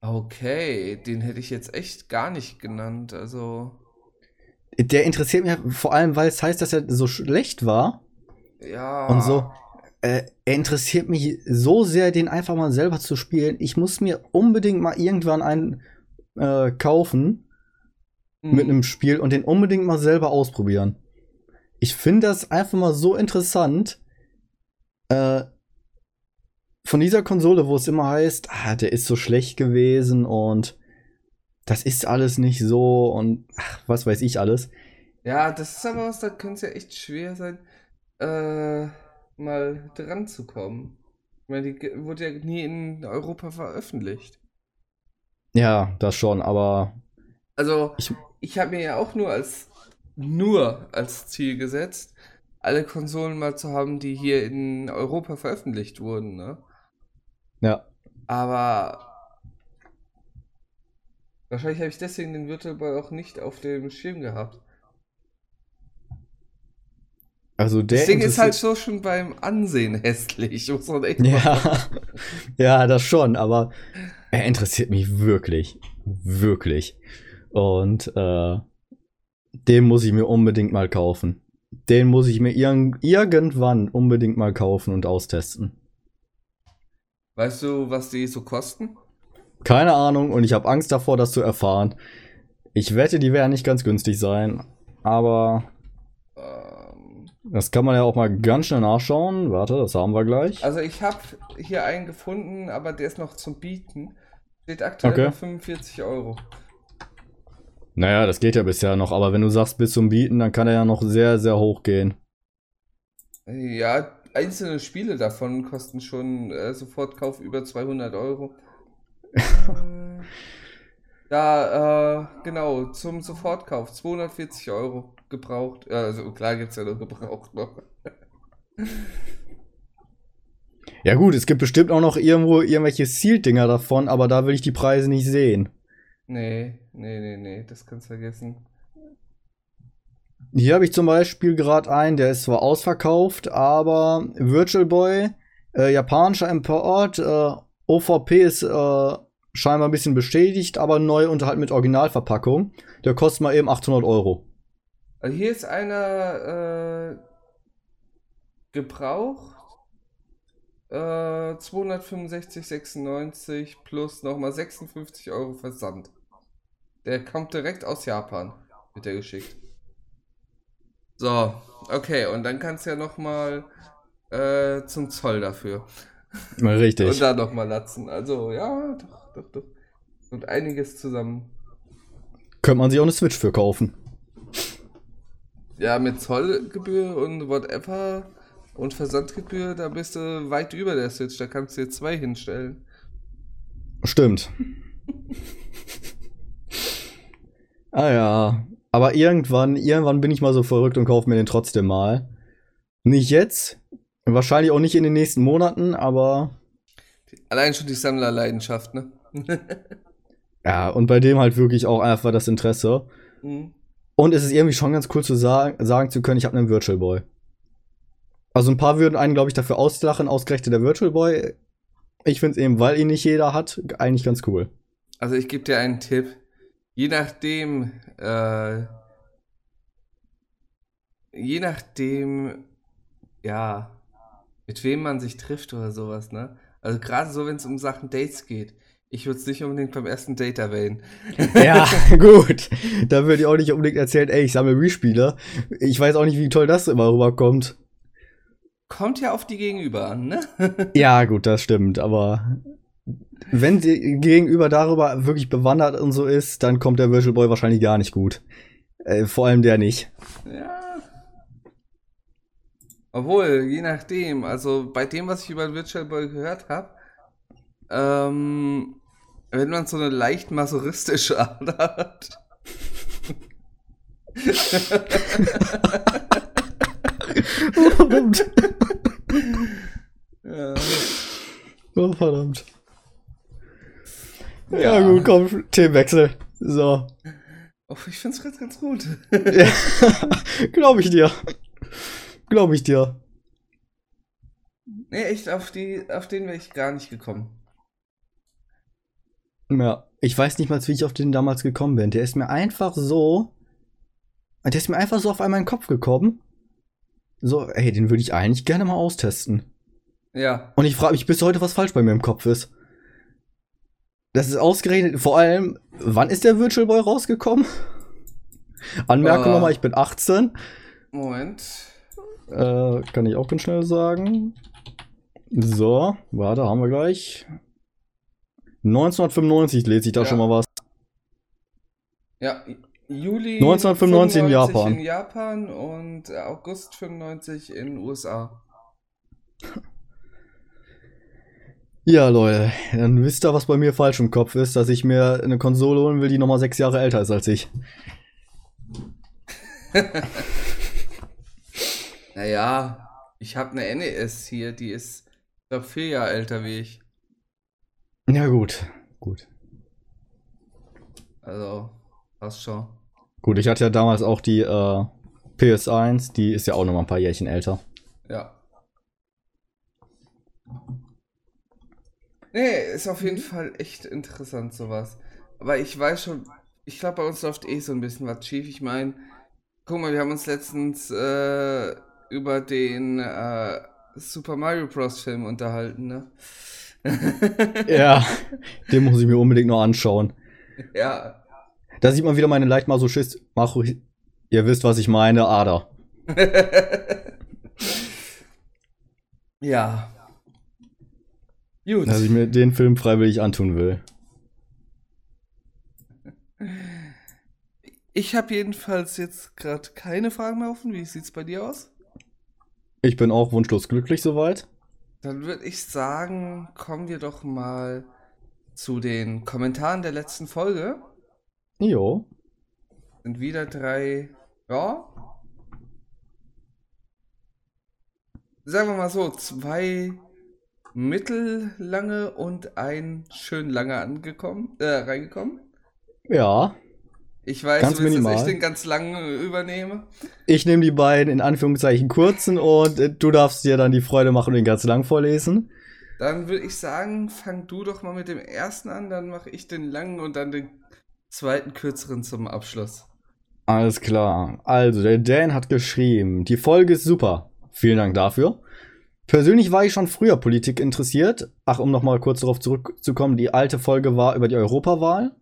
Okay, den hätte ich jetzt echt gar nicht genannt. Also. der interessiert mich vor allem, weil es heißt, dass er so schlecht war Ja. und so. Äh, er interessiert mich so sehr, den einfach mal selber zu spielen. Ich muss mir unbedingt mal irgendwann einen äh, kaufen Hm. mit einem Spiel und den unbedingt mal selber ausprobieren. Ich finde das einfach mal so interessant. Äh, von dieser Konsole, wo es immer heißt, ah, der ist so schlecht gewesen und das ist alles nicht so und ach, was weiß ich alles. Ja, das ist aber was, da könnte es ja echt schwer sein, äh, mal dran zu kommen. Ich meine, die wurde ja nie in Europa veröffentlicht. Ja, das schon, aber Also, Ich- ich, habe mir ja auch nur als, nur als Ziel gesetzt, alle Konsolen mal zu haben, die hier in Europa veröffentlicht wurden, ne? ja. Aber wahrscheinlich habe ich deswegen den Virtual Boy auch nicht auf dem Schirm gehabt. Also der Das Ding ist halt so schon beim Ansehen hässlich, muss man echt Ja, ja, das schon, aber er interessiert mich wirklich, wirklich. Und äh, den muss ich mir unbedingt mal kaufen. Den muss ich mir irg irgendwann unbedingt mal kaufen und austesten. Weißt du, was die so kosten? Keine Ahnung und ich habe Angst davor, das zu erfahren. Ich wette, die werden nicht ganz günstig sein, aber das kann man ja auch mal ganz schnell nachschauen. Warte, das haben wir gleich. also ich habe hier einen gefunden, aber der ist noch zum Bieten. Steht aktuell Okay. bei 45 Euro. Naja, das geht ja bisher noch, aber wenn du sagst bis zum Bieten, dann kann er ja noch sehr, sehr hoch gehen. Ja, einzelne Spiele davon kosten schon äh, Sofortkauf über 200 Euro. Äh, ja, äh, genau, zum Sofortkauf 240 Euro gebraucht. Also klar gibt's ja nur gebraucht noch. Ja gut, es gibt bestimmt auch noch irgendwo irgendwelche Sealed-Dinger davon, aber da will ich die Preise nicht sehen. Nee, nee, nee, nee, das kannst du vergessen. Hier habe ich zum Beispiel gerade einen, der ist zwar ausverkauft, aber Virtual Boy, äh, japanischer Import, äh, OVP ist äh, scheinbar ein bisschen bestätigt, aber neu und halt mit Originalverpackung. Der kostet mal eben 800 Euro. Also hier ist einer äh, gebraucht. Äh, 265,96 plus nochmal 56 Euro Versand. Der kommt direkt aus Japan. Wird der geschickt. So, okay, und dann kannst du ja nochmal äh, zum Zoll dafür. Richtig. Und dann nochmal latzen. Also, ja, doch, doch, doch. Und einiges zusammen. Könnte man sich auch eine Switch für kaufen. Ja, mit Zollgebühr und whatever und Versandgebühr, da bist du weit über der Switch. Da kannst du dir zwei hinstellen. Stimmt. ah ja. Aber irgendwann, irgendwann bin ich mal so verrückt und kaufe mir den trotzdem mal. Nicht jetzt. Wahrscheinlich auch nicht in den nächsten Monaten, aber. Allein schon die Sammlerleidenschaft, ne? Ja, und bei dem halt wirklich auch einfach das Interesse. Mhm. Und es ist irgendwie schon ganz cool zu sagen, sagen zu können, ich habe einen Virtual Boy. Also ein paar würden einen, glaube ich, dafür auslachen, ausgerechnet der Virtual Boy. Ich finde es eben, weil ihn nicht jeder hat, eigentlich ganz cool. Also ich gebe dir einen Tipp. Je nachdem, äh, je nachdem, ja, mit wem man sich trifft oder sowas, ne? Also gerade so, wenn es um Sachen Dates geht. Ich würde es nicht unbedingt beim ersten Date erwähnen. Ja, gut. Da würde ich auch nicht unbedingt erzählen, ey, ich sammle Wii-Spiele. Ich weiß auch nicht, wie toll das immer rüberkommt. Kommt ja auf die Gegenüber an, ne? Ja, gut, das stimmt, aber wenn die Gegenüber darüber wirklich bewandert und so ist, dann kommt der Virtual Boy wahrscheinlich gar nicht gut. Äh, vor allem der nicht. Ja. Obwohl, je nachdem, also bei dem, was ich über Virtual Boy gehört habe, ähm, wenn man so eine leicht masochistische Ader hat, Oh, verdammt. ja, Oh, verdammt. Ja, gut, komm, Themenwechsel. So. oh, ich find's ganz, ganz gut. Ja, Glaube ich dir. Glaube ich dir. nee, echt, auf die, auf den wäre ich gar nicht gekommen. Ja, ich weiß nicht mal, wie ich auf den damals gekommen bin. Der ist mir einfach so der ist mir einfach so auf einmal in den Kopf gekommen. So, ey, den würde ich eigentlich gerne mal austesten. Ja. Und ich frage mich bis heute, was falsch bei mir im Kopf ist. Das ist ausgerechnet, vor allem, wann ist der Virtual Boy rausgekommen? Anmerkung Ah. nochmal, ich bin 18. Moment. Äh, kann ich auch ganz schnell sagen. So, warte, haben wir gleich. 1995 lese ich da Ja. schon mal was. Ja, Juli 1995 in Japan. in Japan und August 95 in den USA. Ja, Leute, dann wisst ihr, was bei mir falsch im Kopf ist, dass ich mir eine Konsole holen will, die nochmal sechs Jahre älter ist als ich. Naja, ich habe eine NES hier, die ist, glaube, vier Jahre älter wie ich. Ja, gut. Gut. Also, passt schon. Gut, ich hatte ja damals auch die äh, PS1, die ist ja auch nochmal ein paar Jährchen älter. Ja. Nee, ist auf jeden Fall echt interessant, sowas. Aber ich weiß schon, ich glaube, bei uns läuft eh so ein bisschen was schief. Ich meine, guck mal, wir haben uns letztens äh, über den äh, Super Mario Bros. Film unterhalten, ne? Ja, den muss ich mir unbedingt noch anschauen. ja. Da sieht man wieder meine leicht masochist. Macho Ihr wisst, was ich meine, Ader. ja. Gut. Dass ich mir den Film freiwillig antun will. Ich habe jedenfalls jetzt gerade keine Fragen mehr offen. Wie sieht's bei dir aus? Ich bin auch wunschlos glücklich soweit. Dann würde ich sagen, kommen wir doch mal zu den Kommentaren der letzten Folge. Jo. Sind wieder drei, ja. Sagen wir mal so, zwei mittellange und ein schön lange angekommen, äh, reingekommen. Ja. Ich weiß, Ganz du willst, dass minimal. ich den ganz langen äh, übernehme. Ich nehme die beiden in Anführungszeichen kurzen und äh, du darfst dir dann die Freude machen und den ganz lang vorlesen. Dann würde ich sagen, fang du doch mal mit dem ersten an, dann mache ich den langen und dann den zweiten kürzeren zum Abschluss. Alles klar. Also, der Dan hat geschrieben, die Folge ist super. Vielen Dank dafür. Persönlich war ich schon früher Politik interessiert. Ach, um nochmal kurz darauf zurückzukommen, die alte Folge war über die Europawahl.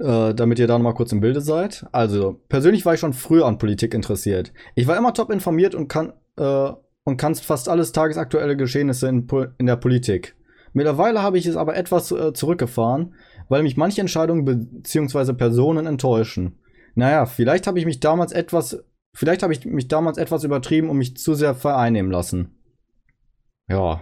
Äh, damit ihr da nochmal kurz im Bilde seid. Also, persönlich war ich schon früher an Politik interessiert. Ich war immer top informiert und kann äh, und kannst fast alles tagesaktuelle Geschehnisse in, in der Politik. Mittlerweile habe ich es aber etwas äh, zurückgefahren, weil mich manche Entscheidungen bzw. Personen enttäuschen. Naja, vielleicht habe ich mich damals etwas, vielleicht habe ich mich damals etwas übertrieben und mich zu sehr vereinnehmen lassen. Ja.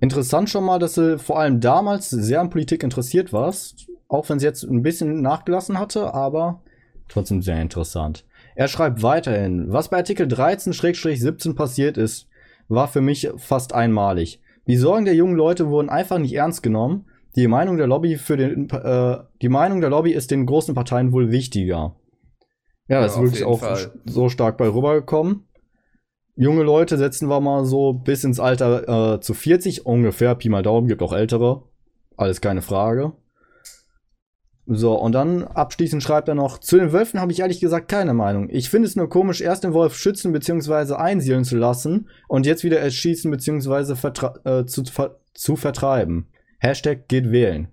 Interessant schon mal, dass du vor allem damals sehr an Politik interessiert warst, auch wenn es jetzt ein bisschen nachgelassen hatte, aber trotzdem sehr interessant. Er schreibt weiterhin, was bei Artikel 13-17 passiert ist, war für mich fast einmalig. Die Sorgen der jungen Leute wurden einfach nicht ernst genommen. Die Meinung der Lobby für den, äh, die Meinung der Lobby ist den großen Parteien wohl wichtiger. Ja, das Ja, ist wirklich auch Fall. so stark bei rübergekommen. Junge Leute setzen wir mal so bis ins Alter äh, zu 40 ungefähr, Pi mal Daumen, gibt auch ältere. Alles keine Frage. So, und dann abschließend schreibt er noch, zu den Wölfen habe ich ehrlich gesagt keine Meinung. Ich finde es nur komisch, erst den Wolf schützen bzw. einsiedeln zu lassen und jetzt wieder erschießen bzw. Vertra äh, zu, ver zu vertreiben. Hashtag geht wählen.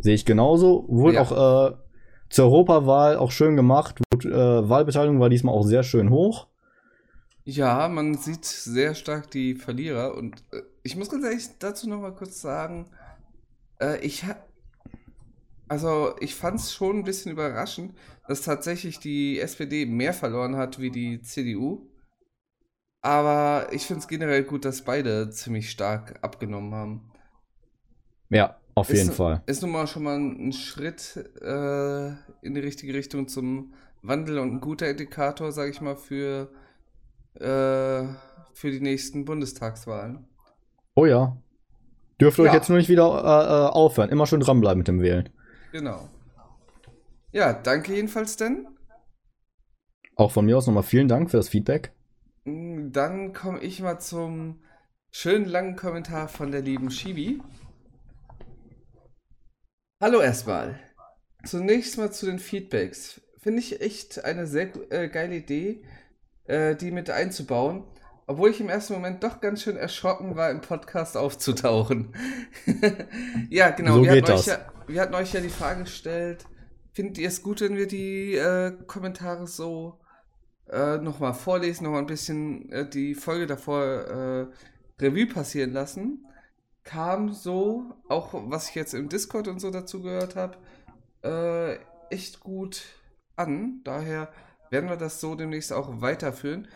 Sehe ich genauso. Wurde Ja. auch äh, zur Europawahl auch schön gemacht. Wurde, äh, Wahlbeteiligung war diesmal auch sehr schön hoch. Ja, man sieht sehr stark die Verlierer und äh, ich muss ganz ehrlich dazu noch mal kurz sagen, äh, ich ha also ich fand es schon ein bisschen überraschend, dass tatsächlich die SPD mehr verloren hat wie die CDU. Aber ich finde es generell gut, dass beide ziemlich stark abgenommen haben. Ja, auf Ist jeden nu- Fall. Ist nun mal schon mal ein Schritt äh, in die richtige Richtung zum Wandel und ein guter Indikator, sage ich mal, für, äh, für die nächsten Bundestagswahlen. Oh ja. Dürft ihr euch Ja. jetzt nur nicht wieder äh, äh, aufhören. Immer schön dranbleiben mit dem Wählen. Genau. Ja, danke jedenfalls denn. Auch von mir aus nochmal vielen Dank für das Feedback. Mm, Dann komme ich mal zum schönen langen Kommentar von der lieben Shibi. Hallo erstmal. Zunächst mal zu den Feedbacks. finde ich echt eine sehr äh, geile Idee, äh, die mit einzubauen. Obwohl ich im ersten Moment doch ganz schön erschrocken war, im Podcast aufzutauchen. ja, genau. So wir, hatten euch ja, wir hatten euch ja die Frage gestellt, findet ihr es gut, wenn wir die äh, Kommentare so äh, nochmal vorlesen, nochmal ein bisschen äh, die Folge davor äh, Revue passieren lassen? Kam so, auch was ich jetzt im Discord und so dazu gehört habe, äh, echt gut an. Daher werden wir das so demnächst auch weiterführen.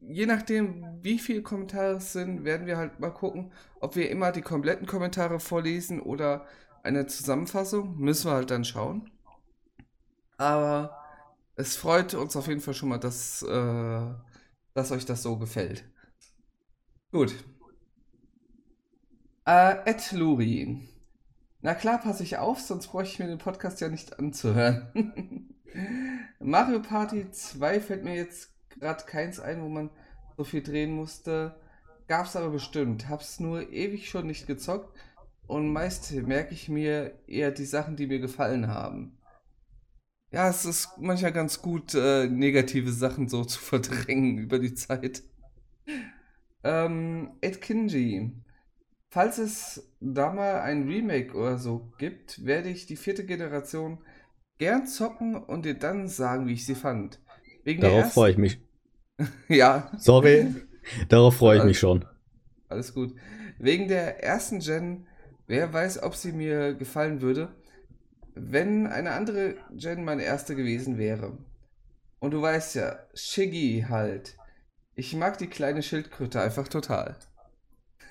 Je nachdem, wie viele Kommentare es sind, werden wir halt mal gucken, ob wir immer die kompletten Kommentare vorlesen oder eine Zusammenfassung. Müssen wir halt dann schauen. Aber es freut uns auf jeden Fall schon mal, dass, äh, dass euch das so gefällt. Gut. Äh, Ed Luri. Na klar, passe ich auf, sonst bräuchte ich mir den Podcast ja nicht anzuhören. Mario Party 2 fällt mir jetzt gerade keins ein, wo man so viel drehen musste. Gab's aber bestimmt. Hab's nur ewig schon nicht gezockt. Und meist merke ich mir eher die Sachen, die mir gefallen haben. Ja, es ist manchmal ganz gut, äh, negative Sachen so zu verdrängen über die Zeit. Ähm, Ed Kinji. Falls es da mal ein Remake oder so gibt, werde ich die vierte Generation gern zocken und dir dann sagen, wie ich sie fand. Wegen Darauf ersten- freue ich mich. Ja, Sorry, darauf freue ich mich schon. alles gut. Wegen der ersten Gen, wer weiß, ob sie mir gefallen würde, wenn eine andere Gen meine erste gewesen wäre. Und du weißt ja, Shiggy halt. Ich mag die kleine Schildkröte einfach total.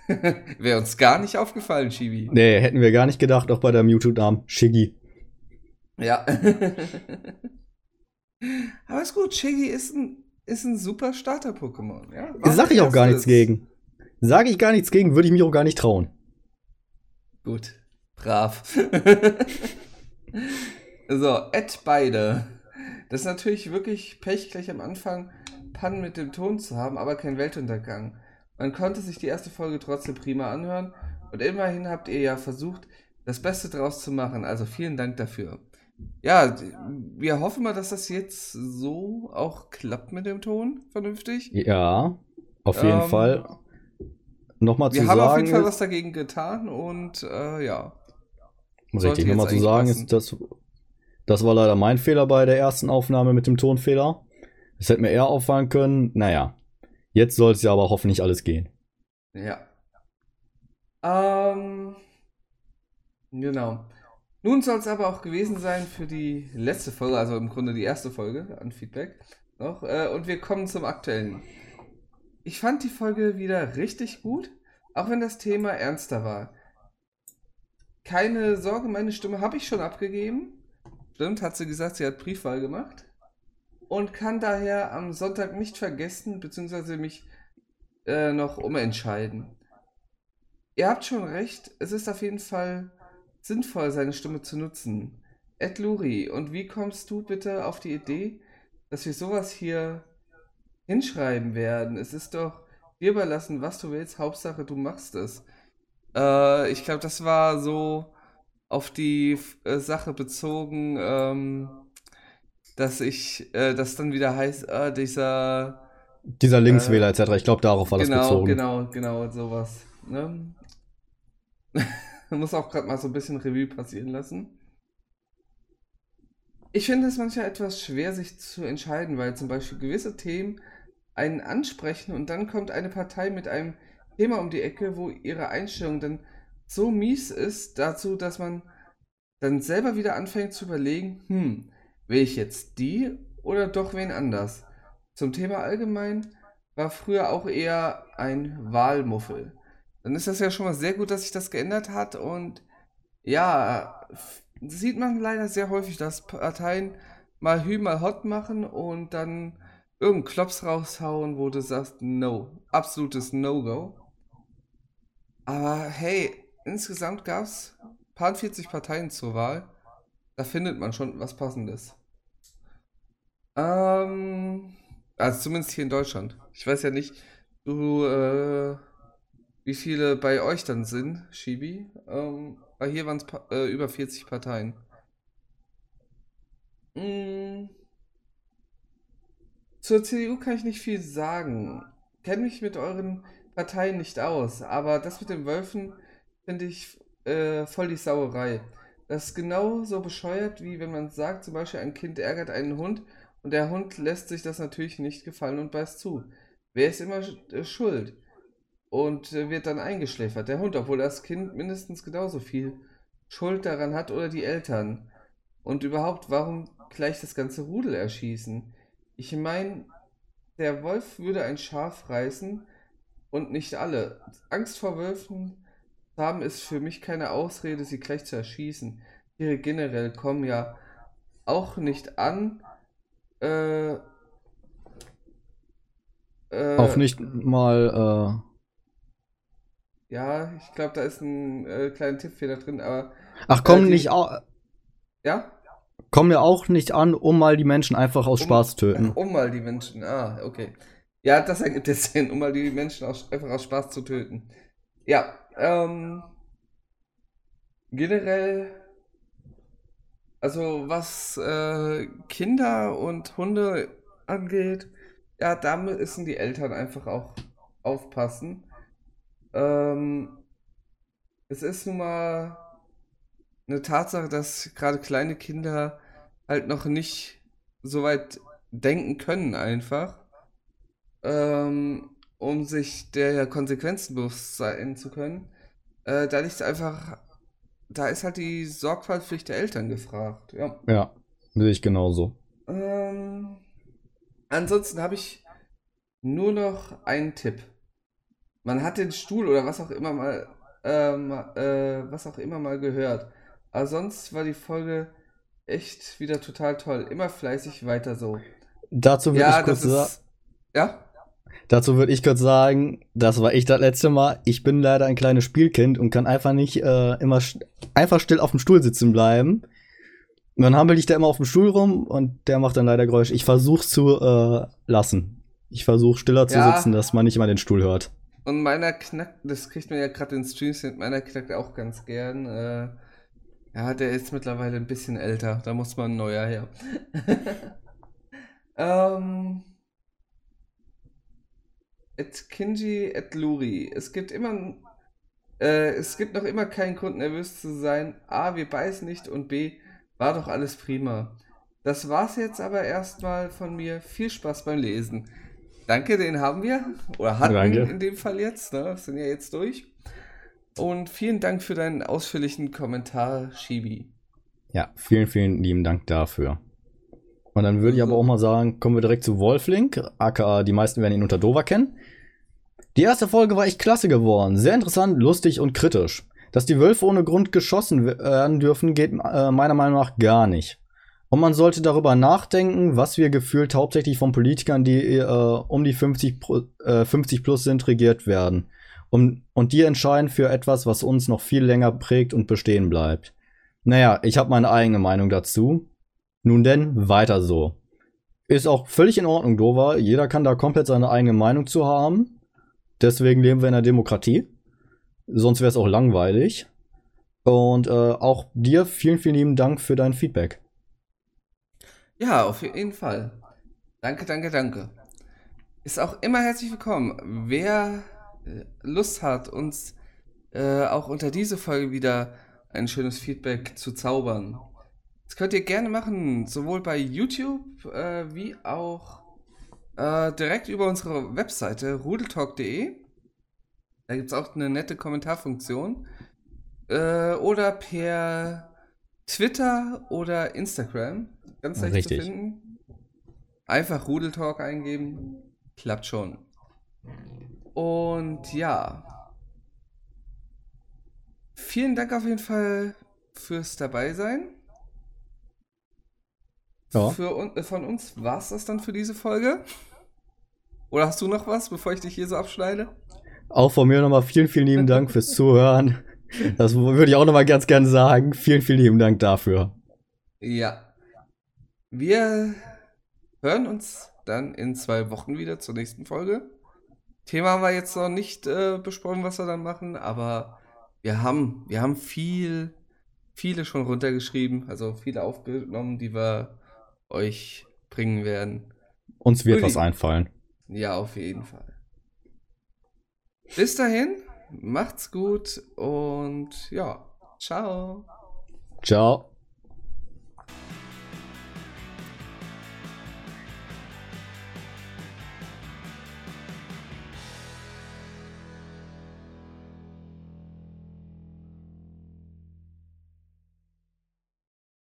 Wäre uns gar nicht aufgefallen, Shibi. Nee, hätten wir gar nicht gedacht, auch bei der Mewtwo-Namen Shiggy. Ja. Aber ist gut, Shiggy ist ein, ist ein super Starter-Pokémon. Ja? Sag ich auch gar nichts erstes. gegen. Sage ich gar nichts gegen, würde ich mich auch gar nicht trauen. Gut, brav. so, Ed beide. Das ist natürlich wirklich Pech, gleich am Anfang Pannen mit dem Ton zu haben, aber kein Weltuntergang. Man konnte sich die erste Folge trotzdem prima anhören und immerhin habt ihr ja versucht, das Beste draus zu machen. Also vielen Dank dafür. Ja, wir hoffen mal, dass das jetzt so auch klappt mit dem Ton, vernünftig. Ja, auf jeden Ähm, Fall. Nochmal zu Wir haben sagen, auf jeden Fall was dagegen getan und äh, ja. richtig, nochmal zu sagen passen. ist, das, das war leider mein Fehler bei der ersten Aufnahme mit dem Tonfehler. Das hätte mir eher auffallen können. Naja, jetzt soll es ja aber hoffentlich alles gehen. Ja. Ähm, genau. Nun soll es aber auch gewesen sein für die letzte Folge, also im Grunde die erste Folge an Feedback noch. Äh, und wir kommen zum aktuellen. Ich fand die Folge wieder richtig gut, auch wenn das Thema ernster war. Keine Sorge, meine Stimme habe ich schon abgegeben. Stimmt, hat sie gesagt, sie hat Briefwahl gemacht. Und kann daher am Sonntag nicht vergessen, beziehungsweise mich äh, noch umentscheiden. Ihr habt schon recht, es ist auf jeden Fall sinnvoll, seine Stimme zu nutzen. Ed Luri, und wie kommst du bitte auf die Idee, dass wir sowas hier hinschreiben werden? Es ist doch dir überlassen, was du willst, Hauptsache du machst es. Äh, ich glaube, das war so auf die äh, Sache bezogen, ähm, dass ich, äh, das dann wieder heißt, äh, dieser Dieser Linkswähler etc. Ich glaube, darauf war das genau, bezogen. Genau, genau, sowas. Ne? Muss auch gerade mal so ein bisschen Revue passieren lassen. Ich finde es manchmal etwas schwer, sich zu entscheiden, weil zum Beispiel gewisse Themen einen ansprechen und dann kommt eine Partei mit einem Thema um die Ecke, wo ihre Einstellung dann so mies ist dazu, dass man dann selber wieder anfängt zu überlegen, hm, will ich jetzt die oder doch wen anders? Zum Thema allgemein war früher auch eher ein Wahlmuffel. Dann ist das ja schon mal sehr gut, dass sich das geändert hat und ja, sieht man leider sehr häufig, dass Parteien mal Hü, mal Hot machen und dann irgendeinen Klops raushauen, wo du sagst, no, absolutes No-Go. Aber hey, insgesamt gab es paar 40 Parteien zur Wahl. Da findet man schon was Passendes. Ähm, also zumindest hier in Deutschland. Ich weiß ja nicht, du, äh, wie viele bei euch dann sind, Shibi. Ähm, hier waren es äh, über 40 Parteien. Mm. Zur CDU kann ich nicht viel sagen. Kenne mich mit euren Parteien nicht aus, aber das mit den Wölfen finde ich äh, voll die Sauerei. Das ist genauso bescheuert, wie wenn man sagt, zum Beispiel ein Kind ärgert einen Hund und der Hund lässt sich das natürlich nicht gefallen und beißt zu. Wer ist immer äh, schuld? Und äh, wird dann eingeschläfert. Der Hund, obwohl das Kind mindestens genauso viel Schuld daran hat oder die Eltern. Und überhaupt, warum gleich das ganze Rudel erschießen? Ich meine, der Wolf würde ein Schaf reißen und nicht alle. Angst vor Wölfen haben ist für mich keine Ausrede, sie gleich zu erschießen. Tiere generell kommen ja auch nicht an. Äh, äh, auch nicht mal. Ja, ich glaube, da ist ein äh, kleiner Tippfehler drin, aber. Ach, kommen äh, nicht auch. Ja? Kommen ja auch nicht an, um mal die Menschen einfach aus um, Spaß zu töten. Um mal die Menschen, ah, okay. Ja, das ergibt jetzt Sinn, um mal die Menschen aus, einfach aus Spaß zu töten. Ja, ähm, generell, also was äh, Kinder und Hunde angeht, ja, da müssen die Eltern einfach auch aufpassen. Ähm, es ist nun mal eine Tatsache, dass gerade kleine Kinder halt noch nicht so weit denken können einfach, ähm, um sich der Konsequenzen bewusst sein zu können. Äh, da liegt einfach, da ist halt die Sorgfaltspflicht der Eltern gefragt. Ja, ja sehe ich genauso. Ähm, ansonsten habe ich nur noch einen Tipp. Man hat den Stuhl oder was auch immer mal, ähm, äh, was auch immer mal gehört. Aber sonst war die Folge echt wieder total toll. Immer fleißig weiter so. Dazu würde ja, ich kurz sagen. Ja? Dazu würde ich kurz sagen, das war ich das letzte Mal. Ich bin leider ein kleines Spielkind und kann einfach nicht äh, immer einfach still auf dem Stuhl sitzen bleiben. Und dann hampel ich da immer auf dem Stuhl rum und der macht dann leider Geräusch. Ich versuch's zu äh, lassen. Ich versuche stiller zu ja. sitzen, dass man nicht immer den Stuhl hört. Und meiner knackt, das kriegt man ja gerade in Streams mit, meiner knackt auch ganz gern. Äh, ja, der ist mittlerweile ein bisschen älter. Da muss man ein neuer her. ähm. Et Kinji et Luri. Es gibt immer. Äh, es gibt noch immer keinen Grund, nervös zu sein. A, wir beißen nicht und B, war doch alles prima. Das war's jetzt aber erstmal von mir. Viel Spaß beim Lesen. Danke, den haben wir. Oder hatten Danke. in dem Fall jetzt. Ne? Sind ja jetzt durch. Und vielen Dank für deinen ausführlichen Kommentar, Shibi. Ja, vielen, vielen lieben Dank dafür. Und dann würde ich aber auch mal sagen, kommen wir direkt zu Wolflink, aka die meisten werden ihn unter Dover kennen. Die erste Folge war echt klasse geworden. Sehr interessant, lustig und kritisch. Dass die Wölfe ohne Grund geschossen werden dürfen, geht äh, meiner Meinung nach gar nicht. Und man sollte darüber nachdenken, was wir gefühlt hauptsächlich von Politikern, die äh, um die 50, äh, 50 plus sind, regiert werden. Um, und die entscheiden für etwas, was uns noch viel länger prägt und bestehen bleibt. Naja, ich habe meine eigene Meinung dazu. Nun denn, weiter so. Ist auch völlig in Ordnung, Dover. Jeder kann da komplett seine eigene Meinung zu haben. Deswegen leben wir in einer Demokratie. Sonst wäre es auch langweilig. Und äh, auch dir vielen, vielen lieben Dank für dein Feedback. Ja, auf jeden Fall. Danke, danke, danke. Ist auch immer herzlich willkommen. Wer Lust hat, uns äh, auch unter diese Folge wieder ein schönes Feedback zu zaubern. Das könnt ihr gerne machen, sowohl bei YouTube äh, wie auch äh, direkt über unsere Webseite rudeltalk.de. Da gibt es auch eine nette Kommentarfunktion. Äh, oder per Twitter oder Instagram. Ganz leicht Richtig. zu finden. Einfach Rudeltalk eingeben. Klappt schon. Und ja. Vielen Dank auf jeden Fall fürs Dabeisein. Ja. Für, äh, von uns war es das dann für diese Folge. Oder hast du noch was, bevor ich dich hier so abschneide? Auch von mir nochmal vielen, vielen lieben Dank fürs Zuhören. Das würde ich auch nochmal ganz gerne sagen. Vielen, vielen lieben Dank dafür. Ja. Wir hören uns dann in zwei Wochen wieder zur nächsten Folge. Thema haben wir jetzt noch nicht äh, besprochen, was wir dann machen, aber wir haben, wir haben viel, viele schon runtergeschrieben, also viele aufgenommen, die wir euch bringen werden. Uns wird Uli. was einfallen. Ja, auf jeden Fall. Bis dahin, macht's gut und ja, ciao. Ciao.